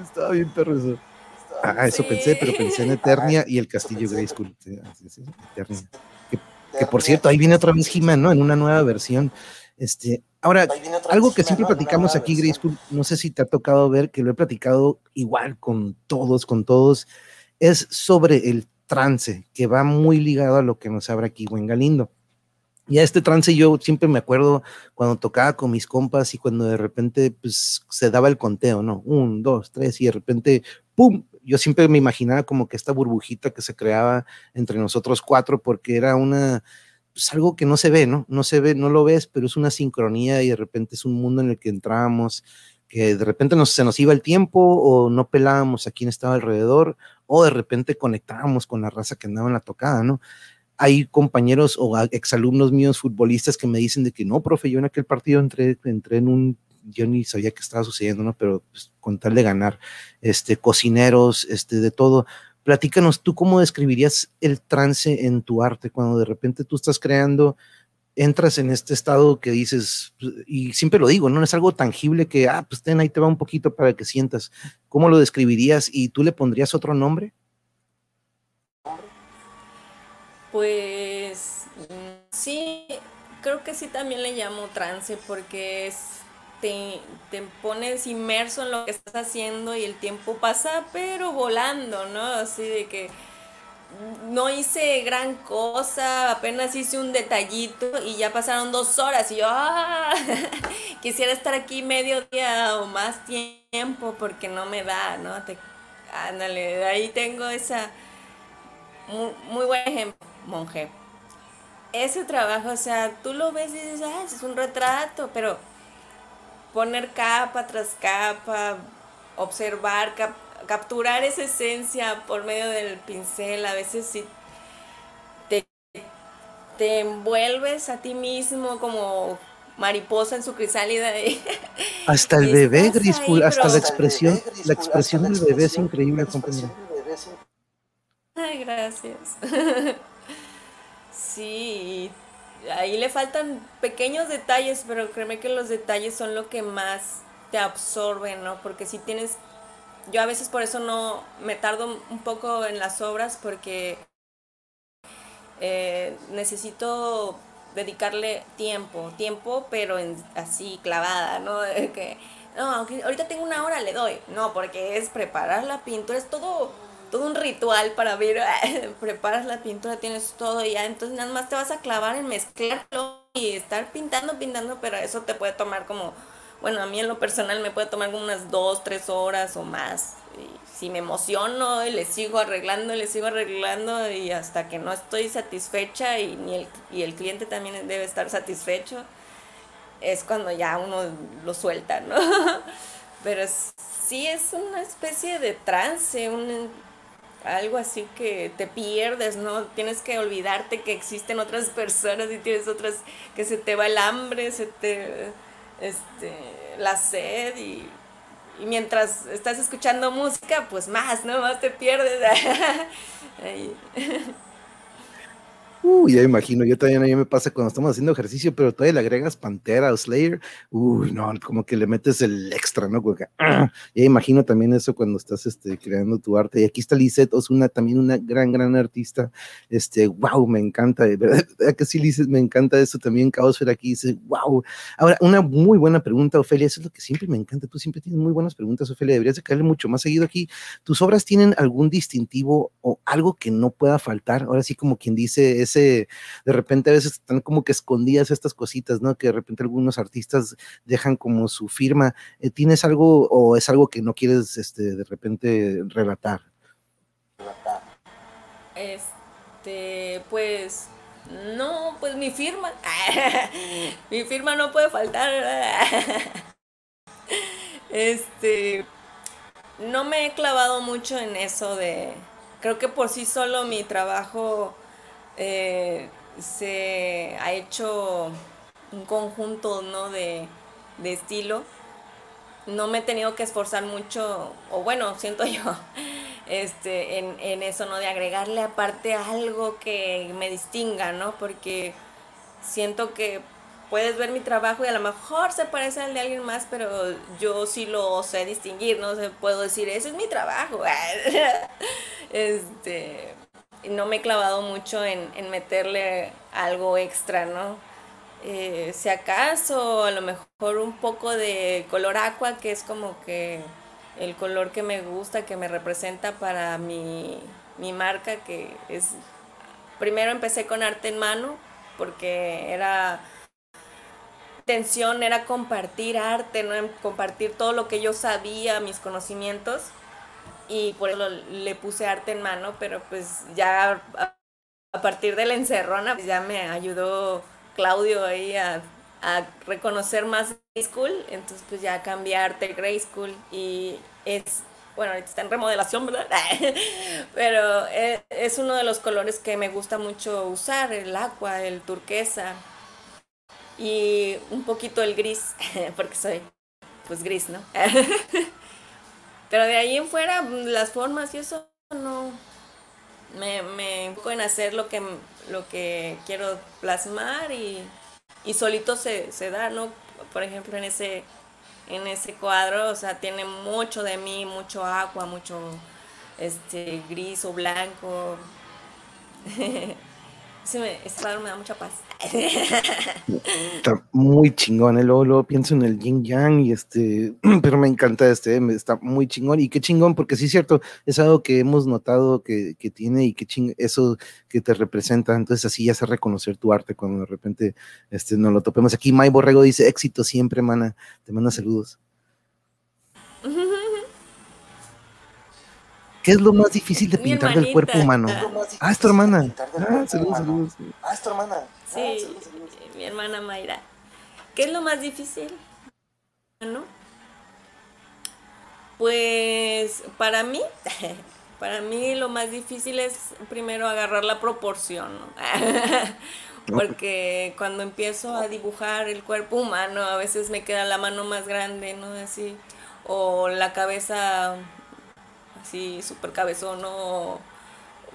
[SPEAKER 1] Estaba bien perro eso. Ah, eso pensé, pero pensé en Eternia y el castillo Grey School. Eternia. Que por cierto, ahí viene otra vez he ¿no? En una nueva versión. Este, ahora, algo que siempre platicamos aquí, Grace, no sé si te ha tocado ver, que lo he platicado igual con todos, con todos, es sobre el trance, que va muy ligado a lo que nos abre aquí Buen Galindo. Y a este trance yo siempre me acuerdo cuando tocaba con mis compas y cuando de repente pues, se daba el conteo, ¿no? Un, dos, tres, y de repente, ¡pum! Yo siempre me imaginaba como que esta burbujita que se creaba entre nosotros cuatro, porque era una, pues algo que no se ve, ¿no? No se ve, no lo ves, pero es una sincronía y de repente es un mundo en el que entramos, que de repente nos, se nos iba el tiempo o no pelábamos a quién estaba alrededor o de repente conectábamos con la raza que andaba en la tocada, ¿no? Hay compañeros o exalumnos míos futbolistas que me dicen de que no, profe, yo en aquel partido entré, entré en un yo ni sabía qué estaba sucediendo, ¿no? Pero pues, con tal de ganar, este, cocineros, este, de todo. Platícanos, ¿tú cómo describirías el trance en tu arte cuando de repente tú estás creando, entras en este estado que dices, y siempre lo digo, no es algo tangible que, ah, pues ten ahí te va un poquito para que sientas. ¿Cómo lo describirías y tú le pondrías otro nombre?
[SPEAKER 2] Pues sí, creo que sí también le llamo trance porque es te, pones inmerso en lo que estás haciendo y el tiempo pasa, pero volando, ¿no? Así de que no hice gran cosa, apenas hice un detallito y ya pasaron dos horas y yo ¡ah! quisiera estar aquí medio día o más tiempo porque no me da, ¿no? Te, ándale, ahí tengo esa muy, muy buen ejemplo, monje. Ese trabajo, o sea, tú lo ves y dices, ah, es un retrato, pero poner capa tras capa, observar, capturar esa esencia por medio del pincel, a veces si te, te envuelves a ti mismo como mariposa en su crisálida.
[SPEAKER 1] hasta el bebé, Grispool, hasta la expresión, la expresión del bebé es increíble, compañero.
[SPEAKER 2] Ay, gracias. sí, ahí le faltan pequeños detalles, pero créeme que los detalles son lo que más te absorben, ¿no? Porque si tienes, yo a veces por eso no me tardo un poco en las obras porque eh, necesito dedicarle tiempo, tiempo, pero en, así clavada, ¿no? que, no, ahorita tengo una hora, le doy. No, porque es preparar la pintura, es todo todo un ritual para ver, preparas la pintura, tienes todo ya, entonces nada más te vas a clavar en mezclarlo y estar pintando, pintando, pero eso te puede tomar como, bueno, a mí en lo personal me puede tomar como unas dos, tres horas o más. Y si me emociono y le sigo arreglando, le sigo arreglando y hasta que no estoy satisfecha y, ni el, y el cliente también debe estar satisfecho, es cuando ya uno lo suelta, ¿no? Pero sí es una especie de trance, un, algo así que te pierdes, ¿no? Tienes que olvidarte que existen otras personas y tienes otras que se te va el hambre, se te este la sed y, mientras estás escuchando música, pues más, ¿no? Más te pierdes.
[SPEAKER 1] Uy, ya imagino, yo también a mí me pasa cuando estamos haciendo ejercicio, pero todavía le agregas Pantera o Slayer, uy, no, como que le metes el extra, ¿no? Como ah, ya imagino también eso cuando estás este, creando tu arte. Y aquí está Lisette una también una gran, gran artista, este, wow, me encanta, de verdad, que sí, me encanta eso también, Caosfera aquí dice, wow. Ahora, una muy buena pregunta, Ofelia, eso es lo que siempre me encanta, tú siempre tienes muy buenas preguntas, Ofelia, deberías de caerle mucho más seguido aquí. ¿Tus obras tienen algún distintivo o algo que no pueda faltar? Ahora sí, como quien dice, de repente a veces están como que escondidas estas cositas, ¿no? Que de repente algunos artistas dejan como su firma. Eh, ¿Tienes algo o es algo que no quieres este, de repente relatar?
[SPEAKER 2] Este, pues, no, pues mi firma, mi firma no puede faltar. Este, no me he clavado mucho en eso de, creo que por sí solo mi trabajo eh, se ha hecho un conjunto ¿no? de, estilo. No me he tenido que esforzar mucho, o bueno, siento yo, este, en, eso, ¿no? De agregarle aparte algo que me distinga, ¿no? Porque siento que puedes ver mi trabajo y a lo mejor se parece al de alguien más, pero yo sí lo sé distinguir, ¿no? sé puedo decir, ese es mi trabajo. este, no me he clavado mucho en, meterle algo extra, ¿no? Eh, si acaso, a lo mejor un poco de color aqua, que es como que el color que me gusta, que me representa para mi, mi marca, que es... Primero empecé con arte en mano, porque era intención era compartir arte, ¿no? compartir todo lo que yo sabía, mis conocimientos y por eso le puse arte en mano, pero pues ya a, partir de la encerrona pues ya me ayudó Claudio ahí a, reconocer más Grey School, entonces pues ya cambié arte Grey School y es, bueno, está en remodelación, ¿verdad? pero es, es uno de los colores que me gusta mucho usar, el agua, el turquesa y un poquito el gris, porque soy pues gris, ¿no? Pero de ahí en fuera, las formas y eso no. Me, me enfoco en hacer lo que, lo que quiero plasmar y, solito se, se da, ¿no? Por ejemplo, en ese, en ese cuadro, o sea, tiene mucho de mí, mucho agua, mucho este gris o blanco. Sí, me, me da mucha paz.
[SPEAKER 1] Está muy chingón, ¿eh? luego, pienso en el yin yang y este, pero me encanta este, está muy chingón y qué chingón, porque sí es cierto, es algo que hemos notado que, tiene y qué chingón, eso que te representa, entonces así ya se reconocer tu arte cuando de repente este, nos lo topemos. Aquí May Borrego dice, éxito siempre, mana, te manda saludos. ¿Qué es lo más difícil de pintar del cuerpo humano? Ah, es tu hermana. Ah, saludos, saludos.
[SPEAKER 3] Ah, es tu hermana.
[SPEAKER 2] Sí, mi hermana Mayra. ¿Qué es lo más difícil? ¿No? Pues para mí, para mí lo más difícil es primero agarrar la proporción, ¿no? Porque cuando empiezo a dibujar el cuerpo humano, a veces me queda la mano más grande, ¿no? Así, o la cabeza así súper cabezón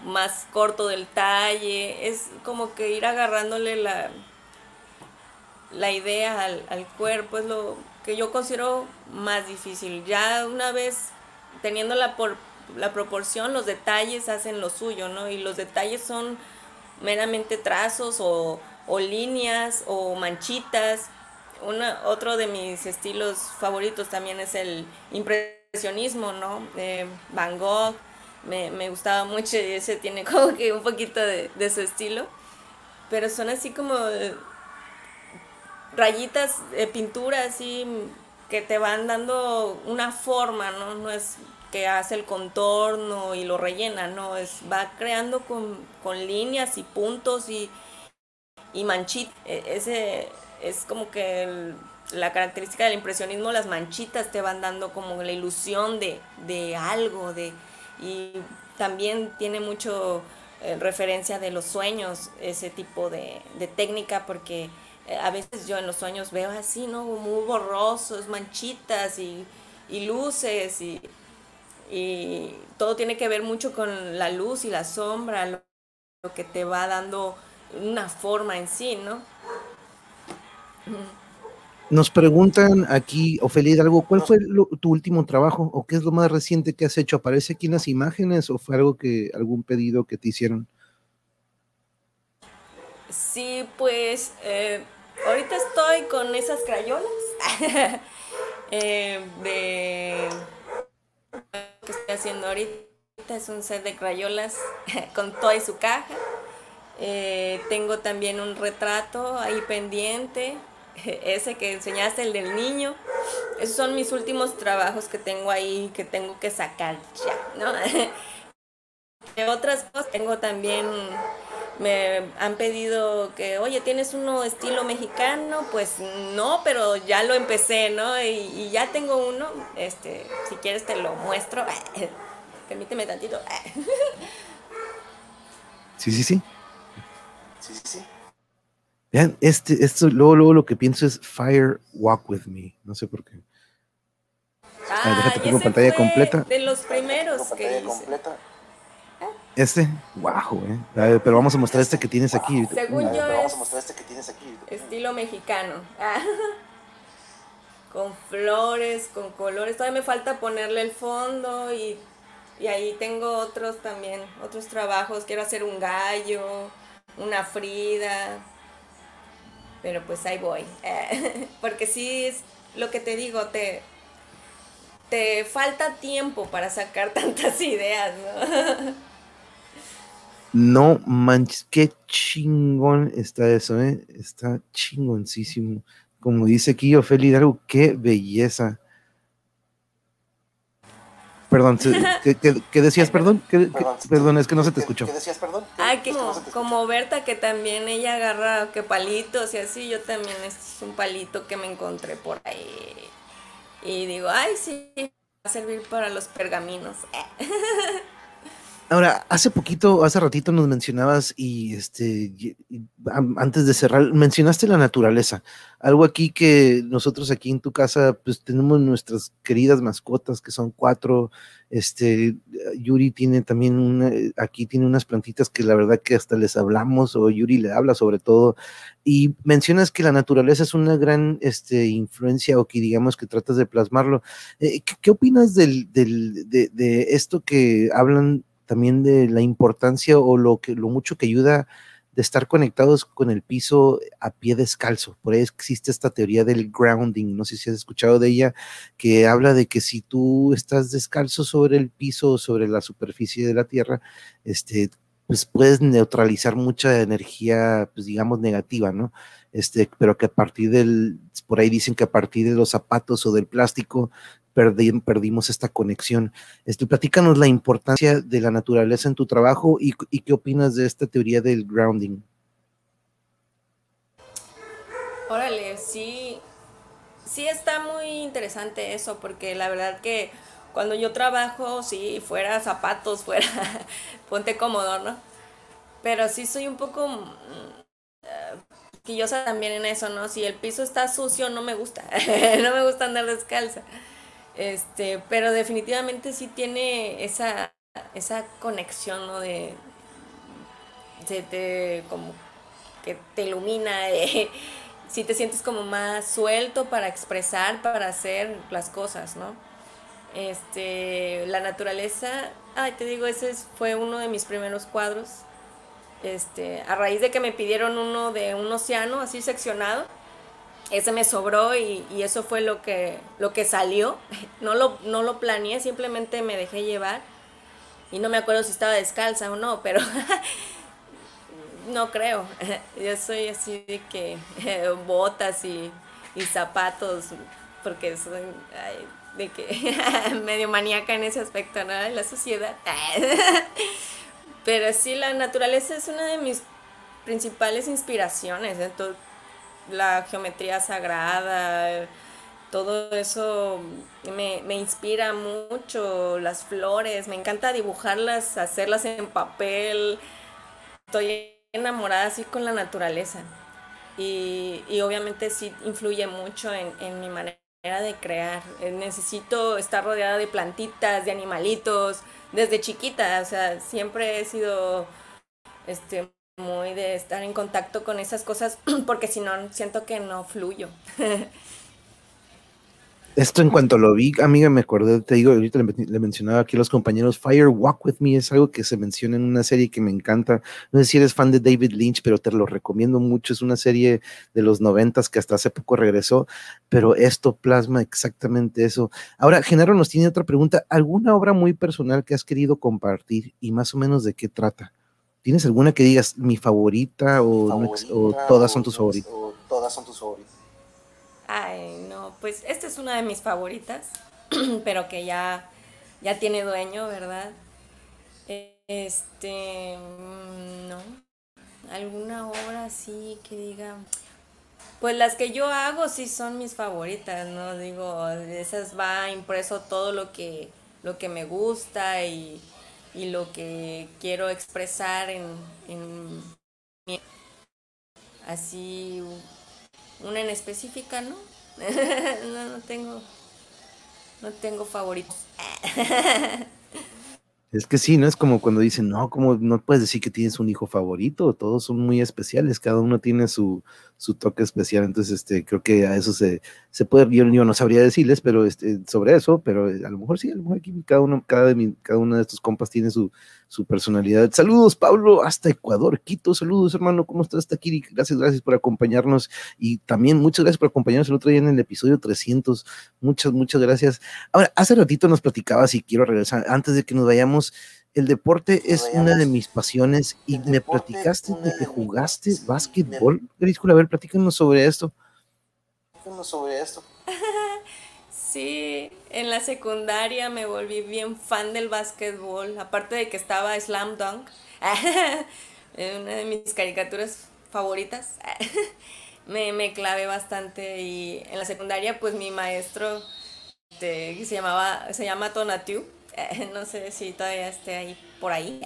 [SPEAKER 2] más corto del talle. Es como que ir agarrándole la, la idea al, cuerpo, es lo que yo considero más difícil. Ya una vez teniendo la, por, la proporción, los detalles hacen lo suyo, ¿no? Y los detalles son meramente trazos o, o líneas o manchitas. Una, otro de mis estilos favoritos también es el impresionismo, ¿no? Van Gogh, me, gustaba mucho y ese tiene como que un poquito de, su estilo. Pero son así como rayitas de pintura así que te van dando una forma, ¿no? No es que hace el contorno y lo rellena, no, es va creando con, líneas y puntos y, y manchitas. E, ese es como que la característica del impresionismo, las manchitas te van dando como la ilusión de, de algo, de, y también tiene mucho eh, referencia de los sueños, ese tipo de, técnica, porque eh, a veces yo en los sueños veo así, ¿no? Muy borrosos, manchitas y, luces y, todo tiene que ver mucho con la luz y la sombra, lo, que te va dando una forma en sí, ¿no?
[SPEAKER 1] Nos preguntan aquí, Ofelia algo, ¿cuál fue tu último trabajo o qué es lo más reciente que has hecho? ¿Aparece aquí en las imágenes o fue algo que, algún pedido que te hicieron?
[SPEAKER 2] Sí, pues eh, ahorita estoy con esas crayolas eh, de que estoy haciendo ahorita es un set de crayolas con toda su caja. Eh, tengo también un retrato ahí pendiente, ese que enseñaste, el del niño. Esos son mis últimos trabajos que tengo ahí, que tengo que sacar ya, ¿no? De otras cosas, tengo también, me han pedido que, oye, ¿tienes uno estilo mexicano? Pues no, pero ya lo empecé, ¿no? Y, y ya tengo uno, este, si quieres te lo muestro. Permíteme tantito.
[SPEAKER 1] Sí, sí, sí.
[SPEAKER 3] Sí, sí, sí.
[SPEAKER 1] Vean, este, esto, luego, luego lo que pienso es Fire Walk With Me. No sé por qué.
[SPEAKER 2] Ah, déjate pongo pantalla completa. De los primeros que hice. Completa.
[SPEAKER 1] Este, guau, eh. pero vamos a mostrar este que tienes aquí.
[SPEAKER 2] Según yo,
[SPEAKER 3] vamos a mostrar este que tienes aquí.
[SPEAKER 2] Estilo mexicano. con flores, con colores. Todavía me falta ponerle el fondo y y ahí tengo otros también, otros trabajos. Quiero hacer un gallo, una Frida. Pero pues ahí voy. Porque sí es lo que te digo, te, te falta tiempo para sacar tantas ideas, ¿no?
[SPEAKER 1] No manches, qué chingón está eso, ¿eh? Está chingoncísimo. Como dice aquí Ophelia Hidalgo, qué belleza. Perdón, ¿qué, decías, perdón? perdón, es que no se te escuchó.
[SPEAKER 3] ¿Qué decías, perdón?
[SPEAKER 2] Ah, que como, Berta, que también ella agarra que palitos y así, yo también es un palito que me encontré por ahí. Y digo, ay, sí, va a servir para los pergaminos.
[SPEAKER 1] Ahora, hace poquito, hace ratito nos mencionabas y este, antes de cerrar, mencionaste la naturaleza. Algo aquí que nosotros aquí en tu casa, pues tenemos nuestras queridas mascotas que son cuatro. Este, Yuri tiene también una, aquí tiene unas plantitas que la verdad que hasta les hablamos o Yuri le habla sobre todo. Y mencionas que la naturaleza es una gran este, influencia o que digamos que tratas de plasmarlo. Eh, ¿qué, opinas del, del, de, de esto que hablan? También de la importancia o lo que lo mucho que ayuda de estar conectados con el piso a pie descalzo. Por ahí existe esta teoría del grounding, no sé si has escuchado de ella, que habla de que si tú estás descalzo sobre el piso o sobre la superficie de la tierra, este, pues puedes neutralizar mucha energía, pues digamos, negativa, ¿no? Este, pero que a partir del, por ahí dicen que a partir de los zapatos o del plástico, perdimos esta conexión. Este, platícanos la importancia de la naturaleza en tu trabajo y, qué opinas de esta teoría del grounding.
[SPEAKER 2] Órale, sí, sí está muy interesante eso, porque la verdad que cuando yo trabajo, sí, fuera zapatos, fuera, ponte cómodo, ¿no? Pero sí soy un poco quillosa también en eso, ¿no? Si el piso está sucio, no me gusta, no me gusta andar descalza. Este, pero definitivamente sí tiene esa, esa conexión, ¿no? De, de, como que te ilumina, si te sientes como más suelto para expresar, para hacer las cosas, ¿no? Este, la naturaleza, ay, te digo, ese fue uno de mis primeros cuadros. Este, a raíz de que me pidieron uno de un océano así seccionado, ese me sobró y, eso fue lo que, lo que salió. No lo, no lo planeé, simplemente me dejé llevar. Y no me acuerdo si estaba descalza o no, pero no creo. Yo soy así de que botas y, zapatos, porque soy de que medio maníaca en ese aspecto, ¿no? La sociedad. Pero sí, la naturaleza es una de mis principales inspiraciones. Entonces, la geometría sagrada, todo eso me, inspira mucho, las flores, me encanta dibujarlas, hacerlas en papel, estoy enamorada así con la naturaleza. Y, obviamente sí influye mucho en, en, mi manera de crear, necesito estar rodeada de plantitas, de animalitos, desde chiquita, o sea, siempre he sido este, muy de estar en contacto con esas cosas porque si no siento que no fluyo.
[SPEAKER 1] Esto en cuanto lo vi, amiga, me acordé, te digo, ahorita le, mencionaba aquí a los compañeros, Fire Walk With Me es algo que se menciona en una serie que me encanta. No sé si eres fan de David Lynch, pero te lo recomiendo mucho. Es una serie de los noventas que hasta hace poco regresó, pero esto plasma exactamente eso. Ahora, Genaro nos tiene otra pregunta. ¿Alguna obra muy personal que has querido compartir y más o menos de qué trata? ¿Tienes alguna que digas mi favorita o, todas son tus favoritas?
[SPEAKER 3] todas son tus favoritas.
[SPEAKER 2] Ay, no, pues esta es una de mis favoritas, pero que ya, ya tiene dueño, ¿verdad? Este, mm, no, alguna obra así que diga, pues las que yo hago sí son mis favoritas, ¿no? Digo, esas va impreso todo lo que, lo que me gusta y, y lo que quiero expresar en, en así una en específica, ¿no? no, no tengo, no tengo favoritos.
[SPEAKER 1] Es que sí, ¿no? Es como cuando dicen, no, como no puedes decir que tienes un hijo favorito, todos son muy especiales, cada uno tiene su, su toque especial, entonces este, creo que a eso se, se puede, yo, no sabría decirles, pero este, sobre eso, pero a lo mejor sí, a lo mejor aquí cada uno, cada, de cada uno de estos compas tiene su, su personalidad. Saludos, Pablo, hasta Ecuador, Quito, saludos, hermano, ¿cómo estás, Takiri? Gracias, gracias por acompañarnos y también muchas gracias por acompañarnos el otro día en el episodio 300, muchas, muchas gracias. Ahora, hace ratito nos platicabas y quiero regresar, antes de que nos vayamos, el deporte es una de mis pasiones y me platicaste de que jugaste básquetbol. Griscula, a ver, platícanos sobre esto.
[SPEAKER 3] Platícanos sobre esto.
[SPEAKER 2] Sí, en la secundaria me volví bien fan del básquetbol, aparte de que estaba Slam Dunk, una de mis caricaturas favoritas. me, me clavé bastante y en la secundaria pues mi maestro este, se llamaba se llama Tonatiu no sé si todavía esté ahí por ahí.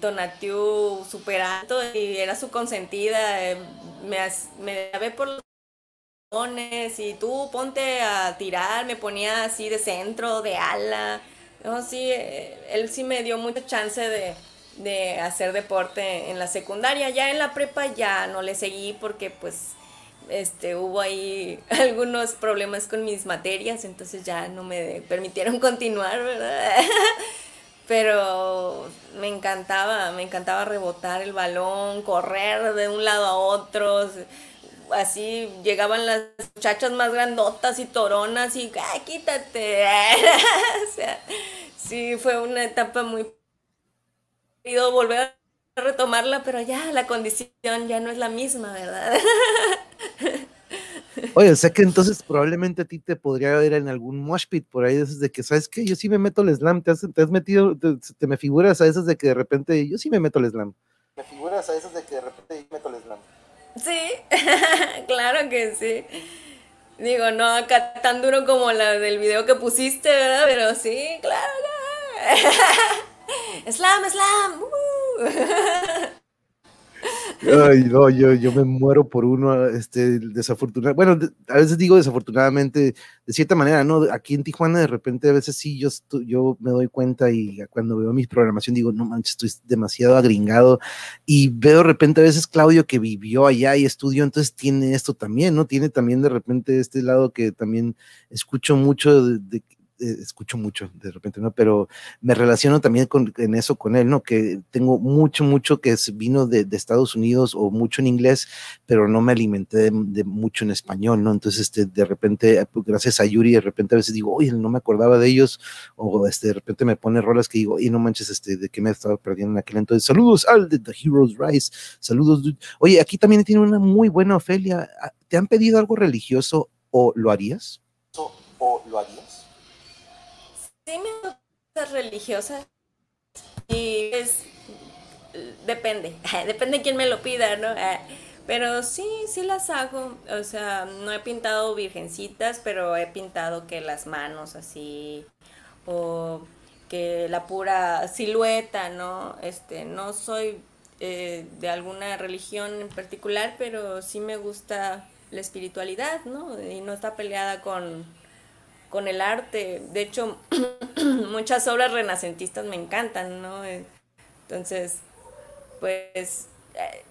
[SPEAKER 2] Tonatiu super alto y era su consentida. Eh, me, me por los y tú ponte a tirar, me ponía así de centro, de ala. No, sí, eh, él sí me dio mucha chance de, de hacer deporte en la secundaria. Ya en la prepa ya no le seguí porque pues este, hubo ahí algunos problemas con mis materias, entonces ya no me permitieron continuar, ¿verdad? Pero me encantaba, me encantaba rebotar el balón, correr de un lado a otro. Así llegaban las muchachas más grandotas y toronas y, ¡ay, quítate! o sea, sí, fue una etapa muy... Volver a retomarla, pero ya la condición ya no es la misma, ¿verdad?
[SPEAKER 1] Oye, o sea que entonces probablemente a ti te podría ver en algún mosh pit por ahí, de que, ¿sabes qué? Yo sí me meto el slam, te has, te has metido, te, me figuras a esas de que de repente yo sí me meto el slam.
[SPEAKER 3] Me figuras a esas de que de repente yo meto el slam.
[SPEAKER 2] Sí, claro que sí. Digo, no acá tan duro como la del video que pusiste, ¿verdad? Pero sí, claro. slam, slam. Uh.
[SPEAKER 1] Yo, yo me muero por uno, este, desafortunado. Bueno, a veces digo desafortunadamente, de cierta manera, ¿no? Aquí en Tijuana, de repente, a veces sí, yo, yo me doy cuenta y cuando veo mi programación digo, no manches, estoy demasiado agringado. Y veo de repente a veces Claudio que vivió allá y estudió, entonces tiene esto también, ¿no? Tiene también de repente este lado que también escucho mucho de eh, escucho mucho de repente, ¿no? Pero me relaciono también con, en eso con él, ¿no? Que tengo mucho, mucho que vino de, Estados Unidos o mucho en inglés, pero no me alimenté de, mucho en español, ¿no? Entonces, este, de repente, pues, gracias a Yuri, de repente a veces digo, oye, no me acordaba de ellos, o este, de repente me pone rolas que digo, y no manches, este, de que me he estado perdiendo en aquel entonces. Saludos al de The Heroes Rise, saludos. Oye, aquí también tiene una muy buena Ofelia. ¿Te han pedido algo religioso o lo harías?
[SPEAKER 3] ¿O lo harías?
[SPEAKER 2] Sí me gustan religiosas y es depende, depende de quién me lo pida, ¿no? Ah, pero sí, sí las hago, o sea, no he pintado virgencitas, pero he pintado que las manos así o que la pura silueta, ¿no? Este, no soy eh, de alguna religión en particular, pero sí me gusta la espiritualidad, ¿no? Y no está peleada con con el arte. De hecho, muchas obras renacentistas me encantan, ¿no? Entonces, pues eh,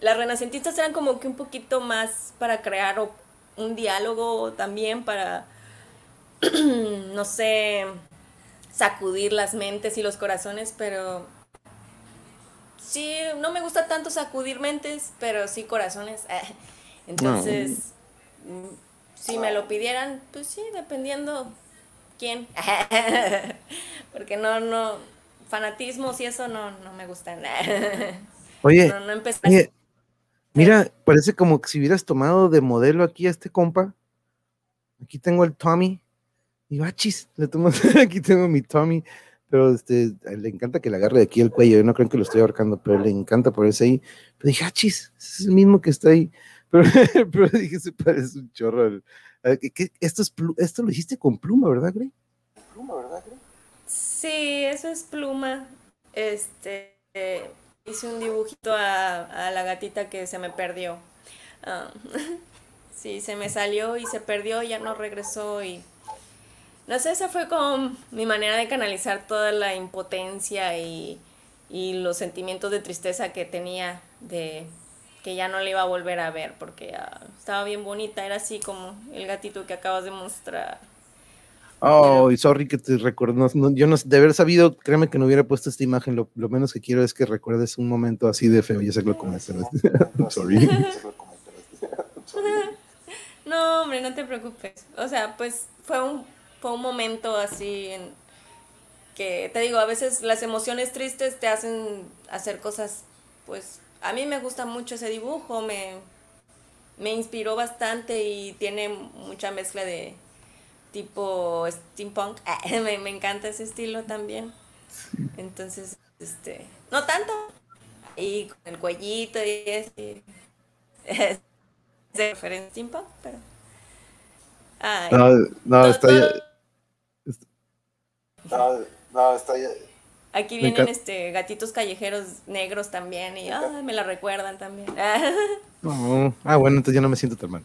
[SPEAKER 2] las renacentistas eran como que un poquito más para crear un diálogo también para, no sé, sacudir las mentes y los corazones, pero sí, no me gusta tanto sacudir mentes, pero sí corazones. Entonces, si me lo pidieran, pues sí, dependiendo quién. Porque no, no, fanatismos y eso no, no me gustan.
[SPEAKER 1] Oye, mira, parece como que si hubieras tomado de modelo aquí a este compa. Aquí tengo el Tommy. Y bachis, le tomo, aquí tengo mi Tommy pero este, le encanta que le agarre de aquí el cuello, yo no creo que lo estoy ahorcando, pero le encanta ponerse ahí. Pero dije, ah, chis, es el mismo que está ahí. Pero, dije, se parece un chorro. esto, es esto lo hiciste con pluma, ¿verdad, Grey?
[SPEAKER 3] Pluma, ¿verdad, Grey?
[SPEAKER 2] Sí, eso es pluma. Este, hice un dibujito a, la gatita que se me perdió. Ah, sí, se me salió y se perdió, ya no regresó y no sé, esa fue como mi manera de canalizar toda la impotencia y, los sentimientos de tristeza que tenía de que ya no le iba a volver a ver porque ah, estaba bien bonita, era así como el gatito que acabas de mostrar.
[SPEAKER 1] Oh, y sorry que te recuerdo, yo no, de haber sabido, créeme que no hubiera puesto esta imagen, lo, menos que quiero es que recuerdes un momento así de feo, ya sé que lo sorry.
[SPEAKER 2] no, hombre, no te preocupes. O sea, pues fue un fue un momento así en que, te digo, a veces las emociones tristes te hacen hacer cosas, pues a mí me gusta mucho ese dibujo, me, me inspiró bastante y tiene mucha mezcla de tipo steampunk, me, me encanta ese estilo también. Entonces, este, no tanto, y con el cuellito y ese, es de referencia steampunk, pero...
[SPEAKER 1] no, no, está
[SPEAKER 3] no, no, está ya.
[SPEAKER 2] Aquí vienen este gatitos callejeros negros también y me la recuerdan también.
[SPEAKER 1] ah, bueno, entonces yo no me siento tan mal.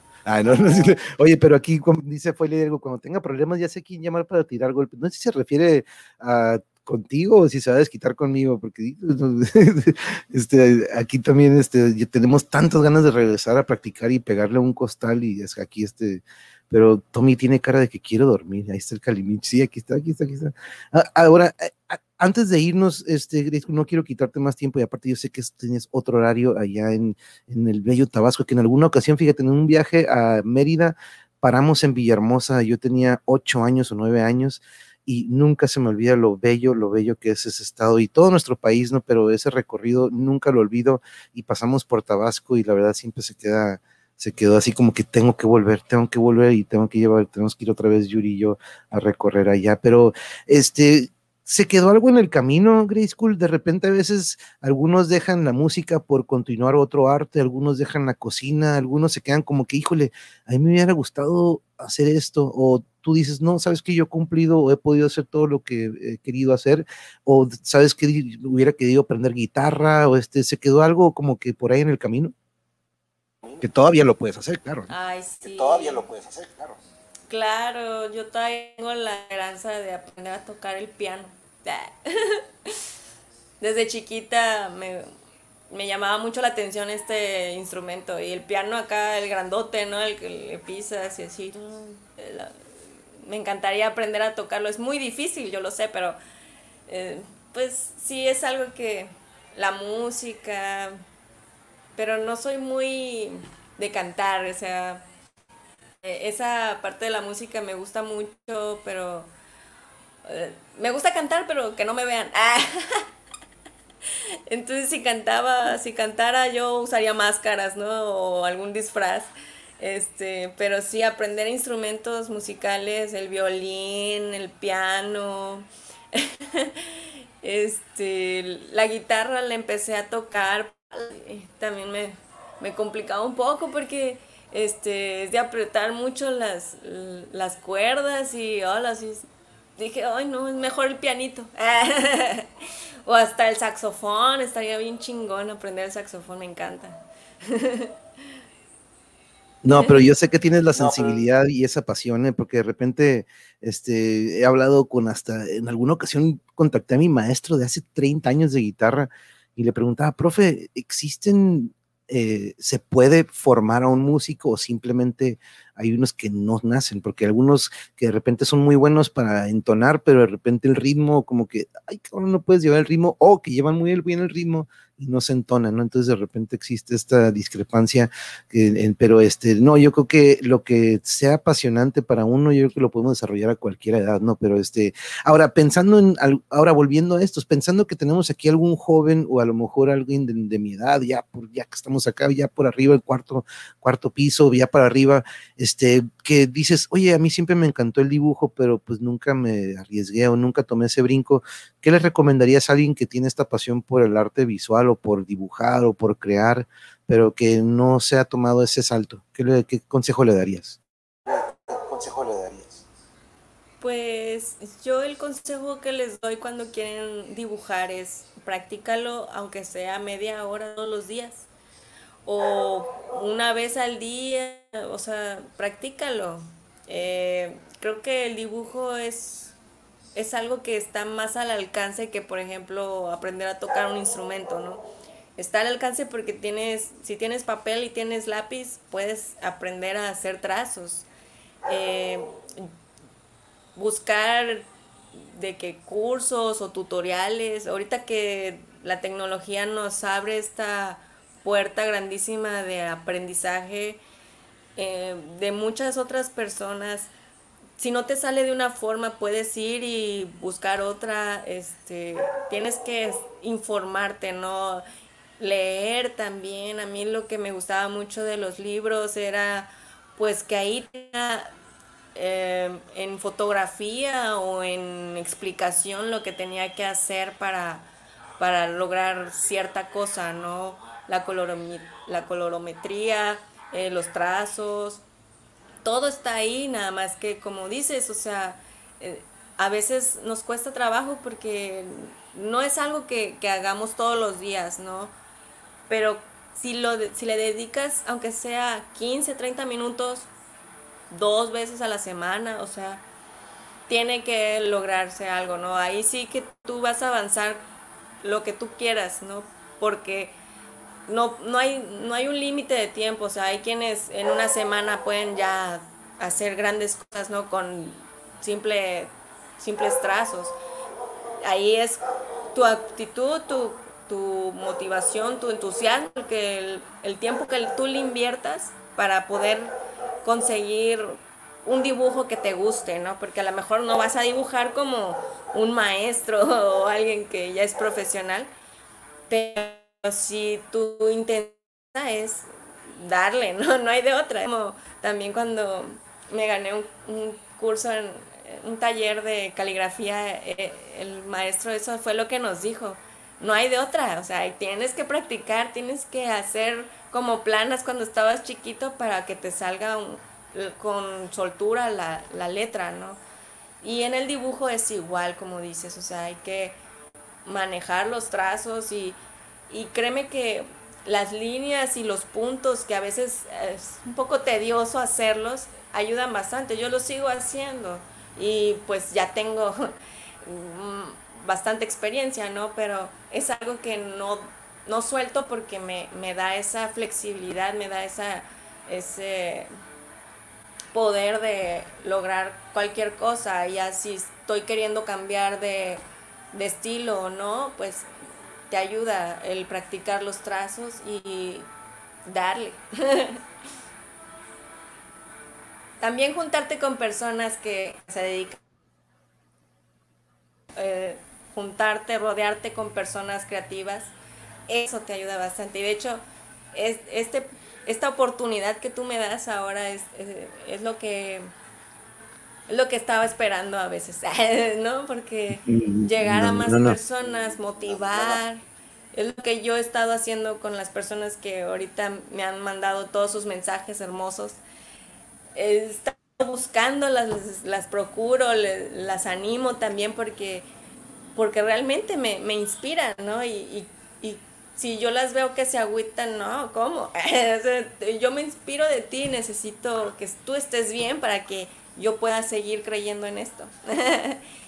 [SPEAKER 1] Oye, pero aquí dice fue algo, cuando tenga problemas ya sé quién llamar para tirar golpes. No sé si se refiere a contigo o si se va a desquitar conmigo, porque este, aquí también este, tenemos tantas ganas de regresar a practicar y pegarle un costal y es que aquí este, pero Tommy tiene cara de que quiere dormir. Ahí está el Calimich. Sí, aquí está, aquí está, aquí está. Ah, ahora, eh, ah, antes de irnos, este, no quiero quitarte más tiempo y aparte yo sé que tienes otro horario allá en, en el bello Tabasco, que en alguna ocasión, fíjate, en un viaje a Mérida, paramos en Villahermosa, yo tenía ocho años o nueve años y nunca se me olvida lo bello, lo bello que es ese estado y todo nuestro país, ¿no? Pero ese recorrido nunca lo olvido y pasamos por Tabasco y la verdad siempre se queda se quedó así como que tengo que volver, tengo que volver y tengo que llevar, tenemos que ir otra vez Yuri y yo a recorrer allá, pero este, se quedó algo en el camino, Grey School, de repente a veces algunos dejan la música por continuar otro arte, algunos dejan la cocina, algunos se quedan como que, híjole, a mí me hubiera gustado hacer esto, o tú dices, no, sabes que yo he cumplido o he podido hacer todo lo que he querido hacer, o sabes que hubiera querido aprender guitarra, o este, se quedó algo como que por ahí en el camino. Que todavía lo puedes hacer, claro.
[SPEAKER 2] Ay, sí.
[SPEAKER 3] Que todavía lo puedes hacer, claro.
[SPEAKER 2] Claro, yo tengo la esperanza de aprender a tocar el piano. Desde chiquita me, llamaba mucho la atención este instrumento y el piano acá, el grandote, ¿no? El que le pisas y así. Me encantaría aprender a tocarlo. Es muy difícil, yo lo sé, pero eh, pues sí es algo que la música, pero no soy muy de cantar, o sea, eh, esa parte de la música me gusta mucho, pero eh, me gusta cantar, pero que no me vean. Entonces si cantaba, si cantara yo usaría máscaras, ¿no? O algún disfraz. Este, pero sí aprender instrumentos musicales, el violín, el piano. este, la guitarra la empecé a tocar también me, me complicaba un poco porque este, es de apretar mucho las, las cuerdas y hola, dije, ay no, es mejor el pianito. o hasta el saxofón, estaría bien chingón aprender el saxofón, me encanta.
[SPEAKER 1] No, pero yo sé que tienes la sensibilidad y esa pasión, ¿eh? porque de repente este, he hablado con hasta, en alguna ocasión contacté a mi maestro de hace 30 años de guitarra y le preguntaba, profe, ¿existen, eh, se puede formar a un músico o simplemente hay unos que no nacen? Porque algunos que de repente son muy buenos para entonar, pero de repente el ritmo, como que, ay, cabrón, no puedes llevar el ritmo, o que llevan muy bien el ritmo, y no se entonan, ¿no? Entonces de repente existe esta discrepancia, pero este, no, yo creo que lo que sea apasionante para uno, yo creo que lo podemos desarrollar a cualquier edad, ¿no? Pero este, ahora pensando en, ahora volviendo a estos, pensando que tenemos aquí algún joven o a lo mejor alguien de, mi edad, ya, por, ya que estamos acá, ya por arriba, el cuarto, cuarto piso, ya para arriba, este, que dices, oye, a mí siempre me encantó el dibujo, pero pues nunca me arriesgué o nunca tomé ese brinco, ¿qué le recomendarías a alguien que tiene esta pasión por el arte visual por dibujar o por crear, pero que no se ha tomado ese salto? ¿Qué, qué consejo le darías?
[SPEAKER 3] ¿Qué consejo le darías?
[SPEAKER 2] Pues yo el consejo que les doy cuando quieren dibujar es practícalo aunque sea media hora todos los días o una vez al día, o sea, practícalo. Eh, creo que el dibujo es es algo que está más al alcance que, por ejemplo, aprender a tocar un instrumento, ¿no? Está al alcance porque tienes, si tienes papel y tienes lápiz, puedes aprender a hacer trazos. Eh, buscar de qué cursos o tutoriales. Ahorita que la tecnología nos abre esta puerta grandísima de aprendizaje eh, de muchas otras personas si no te sale de una forma, puedes ir y buscar otra, este, tienes que informarte, ¿no? Leer también, a mí lo que me gustaba mucho de los libros era pues que ahí em, en fotografía o en explicación lo que tenía que hacer para, para lograr cierta cosa, ¿no? La, la colorometría, eh, los trazos, todo está ahí, nada más que como dices, o sea, eh, a veces nos cuesta trabajo porque no es algo que, hagamos todos los días, ¿no? Pero si, lo, si le dedicas, aunque sea 15, 30 minutos, dos veces a la semana, o sea, tiene que lograrse algo, ¿no? Ahí sí que tú vas a avanzar lo que tú quieras, ¿no? Porque no, no, hay, no hay un límite de tiempo, o sea, hay quienes en una semana pueden ya hacer grandes cosas, ¿no? Con simple, simples trazos. Ahí es tu actitud, tu, tu motivación, tu entusiasmo, que el, el tiempo que tú le inviertas para poder conseguir un dibujo que te guste, ¿no? Porque a lo mejor no vas a dibujar como un maestro o alguien que ya es profesional, pero si tu intención es darle, ¿no? No hay de otra. Como también cuando me gané un, curso en un taller de caligrafía, eh, el maestro eso fue lo que nos dijo. No hay de otra, o sea, tienes que practicar, tienes que hacer como planas cuando estabas chiquito para que te salga con soltura la, la letra, ¿no? Y en el dibujo es igual, como dices, o sea, hay que manejar los trazos y y créeme que las líneas y los puntos, que a veces es un poco tedioso hacerlos, ayudan bastante. Yo lo sigo haciendo y pues ya tengo bastante experiencia, ¿no? Pero es algo que no, no suelto porque me, me da esa flexibilidad, me da esa, ese poder de lograr cualquier cosa. Ya si estoy queriendo cambiar de, de estilo o no, pues te ayuda el practicar los trazos y darle. También juntarte con personas que se dedican, eh, juntarte, rodearte con personas creativas, eso te ayuda bastante. Y de hecho, es, este, esta oportunidad que tú me das ahora es, es, lo que lo que estaba esperando a veces, ¿no? Porque mm, llegar a más personas, motivar, es lo que yo he estado haciendo con las personas que ahorita me han mandado todos sus mensajes hermosos. He estado buscando, las, las procuro, las animo también porque, porque realmente me, me inspiran, ¿no? Y, y, si yo las veo que se agüitan, no, ¿cómo? yo me inspiro de ti, necesito que tú estés bien para que yo pueda seguir creyendo en esto.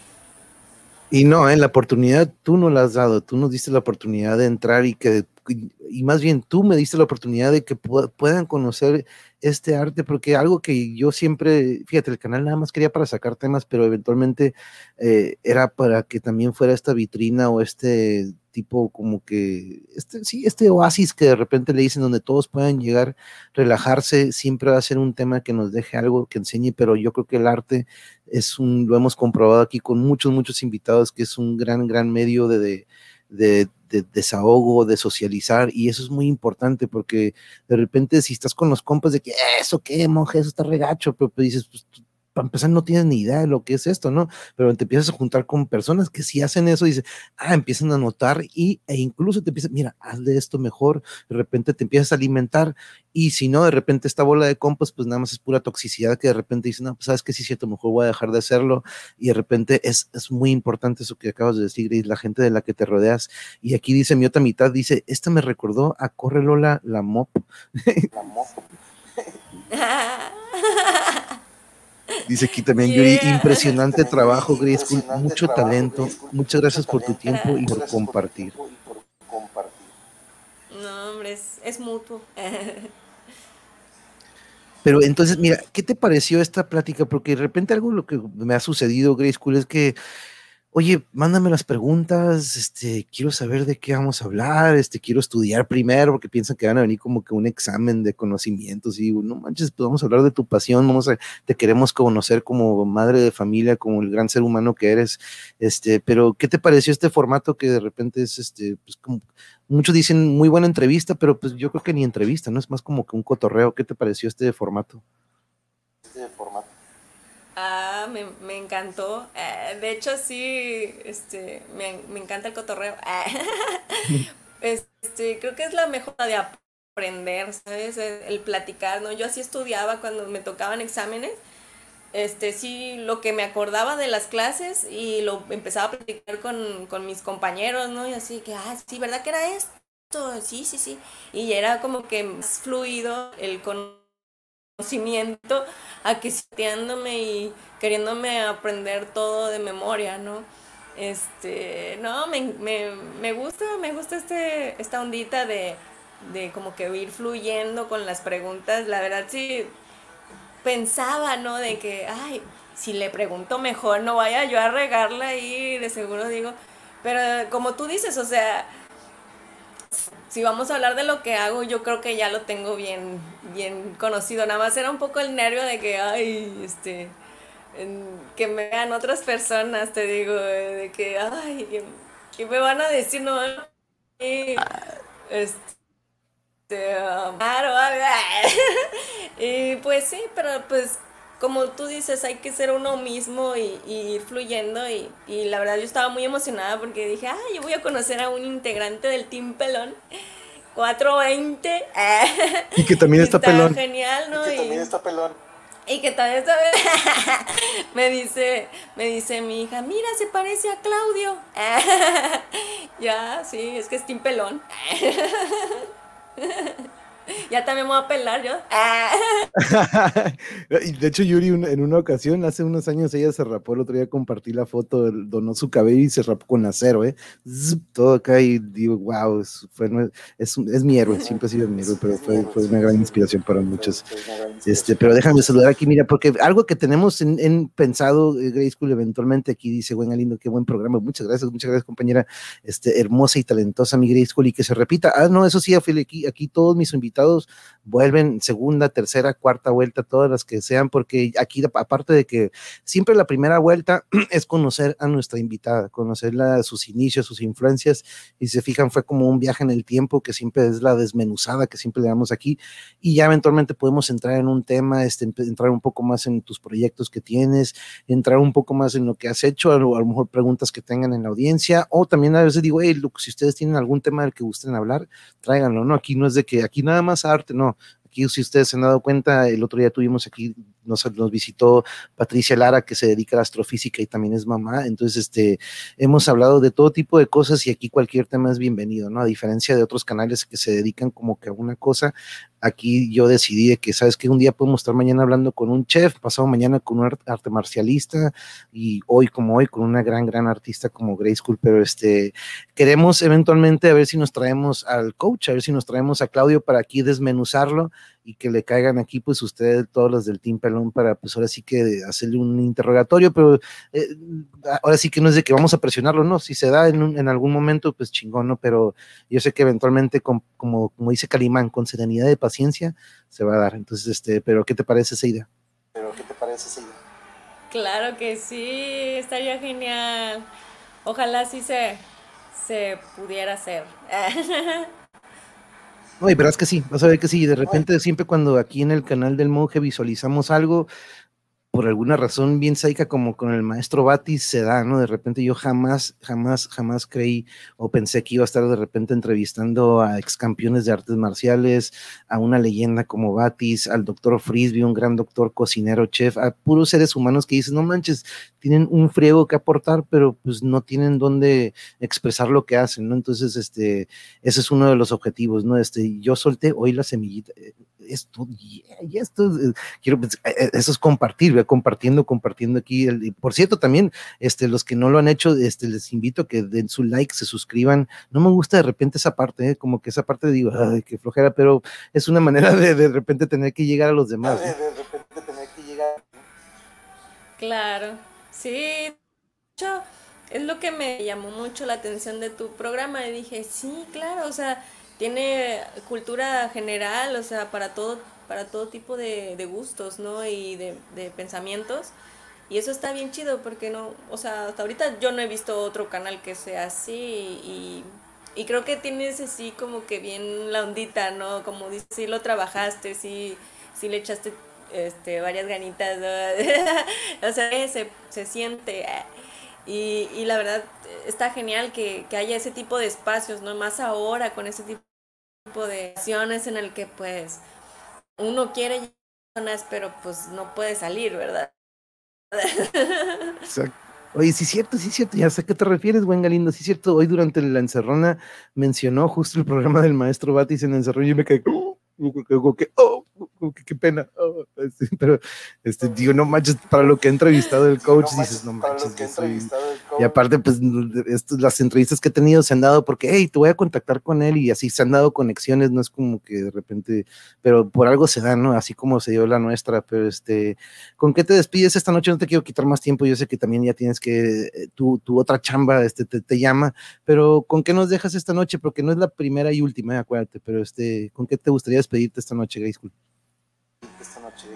[SPEAKER 1] Y no, en ¿eh? la oportunidad tú no la has dado, tú nos diste la oportunidad de entrar y que, y más bien tú me diste la oportunidad de que puedan conocer este arte, porque algo que yo siempre, fíjate, el canal nada más quería para sacar temas, pero eventualmente eh, era para que también fuera esta vitrina o este tipo como que, este, sí, este oasis que de repente le dicen donde todos puedan llegar, relajarse, siempre va a ser un tema que nos deje algo que enseñe, pero yo creo que el arte es un, lo hemos comprobado aquí con muchos, muchos invitados, que es un gran, gran medio de, de, de, desahogo, de socializar, y eso es muy importante porque de repente si estás con los compas de que eso qué, monje, eso está regacho, pero pues dices, pues para empezar no tienes ni idea de lo que es esto, ¿no? Pero te empiezas a juntar con personas que si hacen eso, dices, ah, empiezan a notar y, e incluso te empiezan, mira, haz de esto mejor, de repente te empiezas a alimentar y si no, de repente esta bola de compas, pues nada más es pura toxicidad que de repente dicen, no, pues sabes que sí, cierto, mejor voy a dejar de hacerlo y de repente es, es muy importante eso que acabas de decir, Gris, la gente de la que te rodeas. Y aquí dice mi otra mitad, dice, esta me recordó a Corre Lola, la mop. La mop. Dice aquí también Yuri, impresionante trabajo, Grace mucho talento. Muchas gracias por tu tiempo y por compartir.
[SPEAKER 2] No, hombre, es, mutuo.
[SPEAKER 1] Pero entonces, mira, ¿qué te pareció esta plática? Porque de repente algo lo que me ha sucedido, Grace Cool, es que oye, mándame las preguntas, este, quiero saber de qué vamos a hablar, este, quiero estudiar primero, porque piensan que van a venir como que un examen de conocimientos, y no manches, pues vamos a hablar de tu pasión, vamos a, te queremos conocer como madre de familia, como el gran ser humano que eres, este, pero ¿qué te pareció este formato que de repente es, este, pues como, muchos dicen muy buena entrevista, pero pues yo creo que ni entrevista, ¿no? Es más como que un cotorreo, ¿qué te pareció este formato?
[SPEAKER 2] Este formato Ah, me, me encantó. Eh, de hecho, sí, este, me, me encanta el cotorreo. este, creo que es la mejor de aprender, ¿sabes? El platicar, ¿no? Yo así estudiaba cuando me tocaban exámenes. Este, sí, lo que me acordaba de las clases y lo empezaba a platicar con, con mis compañeros, ¿no? Y así que, ah, sí, ¿verdad que era esto? Sí, sí, sí. Y era como que más fluido el conocimiento conocimiento a y queriéndome aprender todo de memoria, ¿no? Este, no, me, me, gusta, me gusta este, esta ondita de, de como que ir fluyendo con las preguntas. La verdad sí pensaba, ¿no? De que, ay, si le pregunto mejor, no vaya yo a regarla y de seguro digo, pero como tú dices, o sea, si vamos a hablar de lo que hago, yo creo que ya lo tengo bien, bien conocido. Nada más era un poco el nervio de que, ay, este, que me vean otras personas, te digo, de que, ay, que, me van a decir, no, y, este, claro, y pues sí, pero pues como tú dices, hay que ser uno mismo y, ir fluyendo. Y, la verdad, yo estaba muy emocionada porque dije, ah, yo voy a conocer a un integrante del Team Pelón. 420.
[SPEAKER 1] Y que también está, pelón.
[SPEAKER 2] genial, ¿no?
[SPEAKER 3] Y que también está pelón.
[SPEAKER 2] Y que también está me dice, me dice mi hija, mira, se parece a Claudio. ya, sí, es que es Team Pelón. ya también me voy a pelar yo.
[SPEAKER 1] de hecho, Yuri, en una ocasión, hace unos años, ella se rapó, el otro día compartí la foto, donó su cabello y se rapó con acero, ¿eh? todo acá y digo, wow, es, fue, es, es, mi héroe, siempre ha sido mi héroe, pero fue, fue una gran inspiración para muchos. Este, pero déjame saludar aquí, mira, porque algo que tenemos en, pensado, eh, Grace School, eventualmente aquí dice, buen lindo, qué buen programa, muchas gracias, muchas gracias, compañera, este, hermosa y talentosa, mi Grace School, y que se repita. Ah, no, eso sí, aquí, aquí todos mis invitados vuelven segunda, tercera, cuarta vuelta, todas las que sean, porque aquí, aparte de que siempre la primera vuelta es conocer a nuestra invitada, conocerla, sus inicios, sus influencias, y se fijan, fue como un viaje en el tiempo, que siempre es la desmenuzada que siempre le damos aquí, y ya eventualmente podemos entrar en un tema, este, entrar un poco más en tus proyectos que tienes, entrar un poco más en lo que has hecho, lo, a lo mejor preguntas que tengan en la audiencia, o también a veces digo, hey, look, si ustedes tienen algún tema del que gusten hablar, tráiganlo, ¿no? Aquí no es de que aquí nada más arte, no. Aquí, si ustedes se han dado cuenta, el otro día tuvimos aquí nos, visitó Patricia Lara, que se dedica a la astrofísica y también es mamá. Entonces, este, hemos hablado de todo tipo de cosas y aquí cualquier tema es bienvenido, ¿no? A diferencia de otros canales que se dedican como que a una cosa, aquí yo decidí que, ¿sabes que Un día podemos estar mañana hablando con un chef, pasado mañana con un arte marcialista y hoy como hoy con una gran, gran artista como Grace Cool, pero este, queremos eventualmente a ver si nos traemos al coach, a ver si nos traemos a Claudio para aquí desmenuzarlo y que le caigan aquí pues ustedes todos los del Team Pelón para pues ahora sí que hacerle un interrogatorio, pero eh, ahora sí que no es de que vamos a presionarlo, no, si se da en, en algún momento pues chingón, ¿no? Pero yo sé que eventualmente como, como dice Calimán, con serenidad de paciencia se va a dar. Entonces, este, pero ¿qué te parece esa idea?
[SPEAKER 3] Pero ¿qué te parece esa idea?
[SPEAKER 2] Claro que sí, estaría genial. Ojalá sí se, se pudiera hacer.
[SPEAKER 1] No, y verás que sí, vas a ver que sí, de repente siempre cuando aquí en el canal del monje visualizamos algo, por alguna razón bien saica como con el maestro Batis se da, ¿no? De repente yo jamás, jamás, jamás creí o pensé que iba a estar de repente entrevistando a ex campeones de artes marciales, a una leyenda como Batis, al doctor Frisby, un gran doctor cocinero, chef, a puros seres humanos que dicen, no manches, tienen un friego que aportar, pero pues no tienen dónde expresar lo que hacen, ¿no? Entonces, este, ese es uno de los objetivos, ¿no? Este, yo solté hoy la semillita, eh, esto, y esto, eh, quiero, eh, eh, eso es compartir, compartiendo, compartiendo aquí. El, por cierto, también, este, los que no lo han hecho, este, les invito a que den su like, se suscriban. No me gusta de repente esa parte, como que esa parte digo, ay, qué flojera, pero es una manera de de repente tener que llegar a los demás.
[SPEAKER 3] De, de repente tener que llegar.
[SPEAKER 2] Claro, sí. es lo que me llamó mucho la atención de tu programa y dije, sí, claro, o sea, tiene cultura general, o sea, para todo, para todo tipo de, gustos, ¿no? Y de, pensamientos. Y eso está bien chido porque no, o sea, hasta ahorita yo no he visto otro canal que sea así y, y creo que tienes así como que bien la ondita, ¿no? Como dices, sí lo trabajaste, sí, sí le echaste este, varias ganitas, ¿no? o sea, se, se siente. Y, y la verdad está genial que, que, haya ese tipo de espacios, ¿no? Más ahora con ese tipo de acciones en el que pues uno quiere personas, pero pues no puede salir, ¿verdad?
[SPEAKER 1] Exacto. Oye, sí cierto, sí cierto, ya sé a qué te refieres, buen Galindo, sí cierto, hoy durante la encerrona mencionó justo el programa del maestro Batis en encerrón y yo me quedé, que, oh, qué, pena. Oh, este, pero este, digo, no manches, para lo que ha entrevistado el coach, dices, no manches. Y aparte, pues las entrevistas que he tenido se han dado porque, hey, te voy a contactar con él y así se han dado conexiones, no es como que de repente, pero por algo se da, ¿no? Así como se dio la nuestra, pero este, ¿con qué te despides esta noche? No te quiero quitar más tiempo, yo sé que también ya tienes que, eh, tu, tu otra chamba este, te, te, llama, pero ¿con qué nos dejas esta noche? Porque no es la primera y última, acuérdate, pero este, ¿con qué te gustaría despedirte esta noche, Grace
[SPEAKER 3] Esta noche,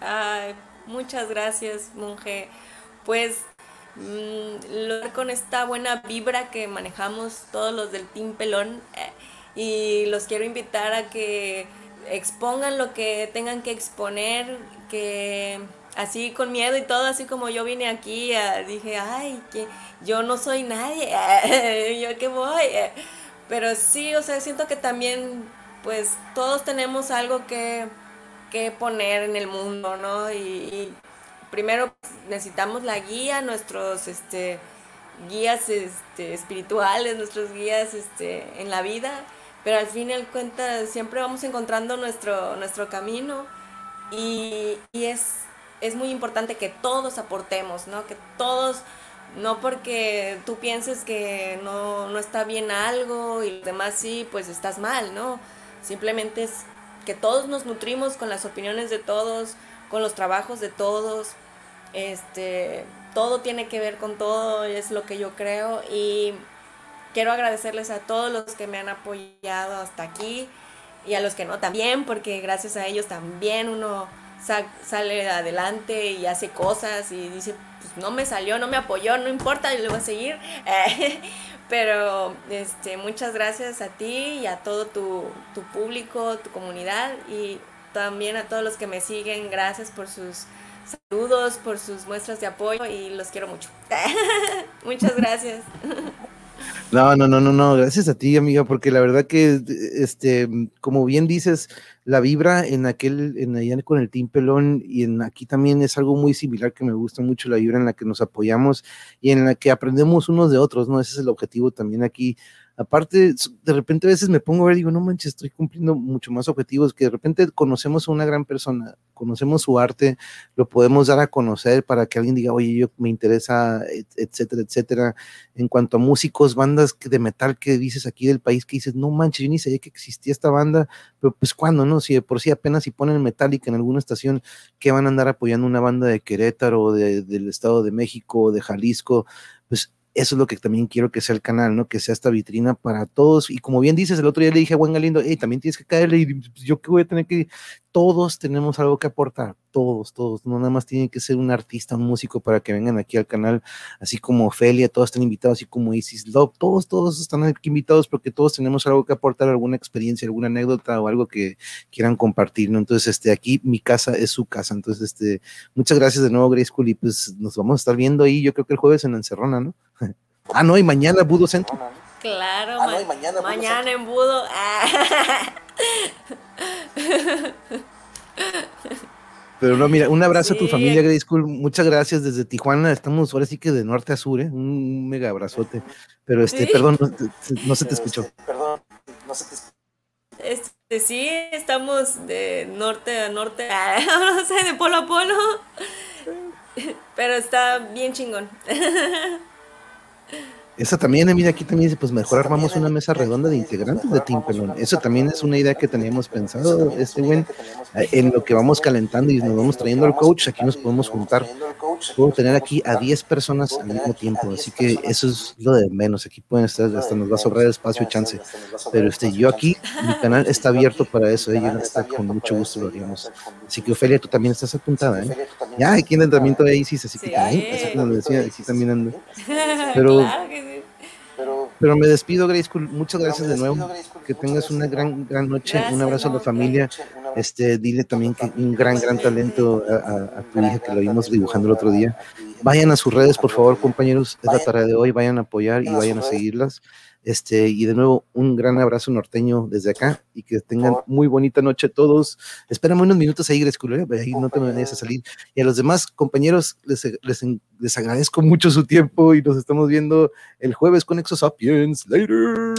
[SPEAKER 2] Ay, muchas gracias, monje. Pues mm, con esta buena vibra que manejamos todos los del Team Pelón eh, y los quiero invitar a que expongan lo que tengan que exponer, que así con miedo y todo, así como yo vine aquí, eh, dije, ay, que yo no soy nadie, yo qué voy. Pero sí, o sea, siento que también pues todos tenemos algo que, poner en el mundo, ¿no? Y, primero pues, necesitamos la guía, nuestros este, guías este, espirituales, nuestros guías este, en la vida, pero al fin y al cuenta siempre vamos encontrando nuestro, nuestro camino y, es, es muy importante que todos aportemos, ¿no? Que todos no porque tú pienses que no, no, está bien algo y los demás sí, pues estás mal, ¿no? Simplemente es que todos nos nutrimos con las opiniones de todos, con los trabajos de todos. Este, todo tiene que ver con todo, es lo que yo creo y quiero agradecerles a todos los que me han apoyado hasta aquí y a los que no también, porque gracias a ellos también uno sale adelante y hace cosas y dice, pues no me salió, no me apoyó, no importa, yo le voy a seguir. Pero este, muchas gracias a ti y a todo tu, tu público, tu comunidad y también a todos los que me siguen. Gracias por sus saludos, por sus muestras de apoyo y los quiero mucho. muchas gracias.
[SPEAKER 1] No, no, no, no, no, gracias a ti, amiga, porque la verdad que, este, como bien dices, la vibra en aquel, en allá con el Team Pelón y en aquí también es algo muy similar que me gusta mucho, la vibra en la que nos apoyamos y en la que aprendemos unos de otros, ¿no? Ese es el objetivo también aquí aparte, de repente a veces me pongo a ver, digo, no manches, estoy cumpliendo mucho más objetivos, que de repente conocemos a una gran persona, conocemos su arte, lo podemos dar a conocer para que alguien diga, oye, yo me interesa, etcétera, etcétera. En cuanto a músicos, bandas de metal que dices aquí del país, que dices, no manches, yo ni sabía que existía esta banda, pero pues cuando, ¿no? Si de por sí apenas si ponen Metallica en alguna estación, que van a andar apoyando una banda de Querétaro, de, del Estado de México, de Jalisco, pues eso es lo que también quiero que sea el canal, ¿no? Que sea esta vitrina para todos. Y como bien dices, el otro día le dije a Juan Galindo, hey, también tienes que caerle. Y pues, yo que voy a tener que. Todos tenemos algo que aportar, todos, todos. No nada más tiene que ser un artista, un músico para que vengan aquí al canal, así como Ofelia, todos están invitados, así como Isis Love, todos, todos están aquí invitados porque todos tenemos algo que aportar, alguna experiencia, alguna anécdota o algo que quieran compartir, ¿no? Entonces, este, aquí mi casa es su casa. Entonces, este, muchas gracias de nuevo, Grace School, y pues nos vamos a estar viendo ahí, yo creo que el jueves en la Encerrona, ¿no? Ah, no, y mañana Budo Centro.
[SPEAKER 2] Claro,
[SPEAKER 3] ah, no, y mañana,
[SPEAKER 2] mañana en Budo.
[SPEAKER 1] Pero no, mira, un abrazo a tu familia, Grace School. Muchas gracias desde Tijuana. Estamos ahora sí que de norte a sur, ¿eh? Un mega abrazote. Pero este, perdón, no, se te escuchó.
[SPEAKER 3] Este, perdón, no se te escuchó.
[SPEAKER 2] Este, sí, estamos de norte a norte, no sé, de polo a polo. Pero está bien chingón.
[SPEAKER 1] Esa también, mira, aquí también dice, pues mejor armamos una mesa redonda de integrantes de Team Pelón. Eso también es una idea que teníamos pensado, este buen, en lo que vamos calentando y nos vamos trayendo al coach, aquí nos podemos juntar. Puedo tener aquí a 10 personas al mismo tiempo, así que eso es lo de menos. Aquí pueden estar, hasta nos va a sobrar espacio y chance. Pero este, yo aquí, mi canal está abierto para eso, ¿eh? yo está con mucho gusto lo haríamos. Así que Ofelia, tú también estás apuntada, ¿eh? Ya, aquí en el entrenamiento de Isis, así que también, así como decía, aquí también ando. Pero pero, me despido, Grace Muchas gracias de nuevo. Que tengas una gran, gran noche. un abrazo a la familia. Este, dile también que un gran, gran talento a, tu hija que lo vimos dibujando el otro día. Vayan a sus redes, por favor, compañeros. Es la tarea de hoy. Vayan a apoyar y vayan a seguirlas. Este, y de nuevo, un gran abrazo norteño desde acá y que tengan muy bonita noche todos. Espérame unos minutos ahí, Gresculo, ahí no te me vayas a salir. Y a los demás compañeros, les, les, les agradezco mucho su tiempo y nos estamos viendo el jueves con Exosapiens. Later.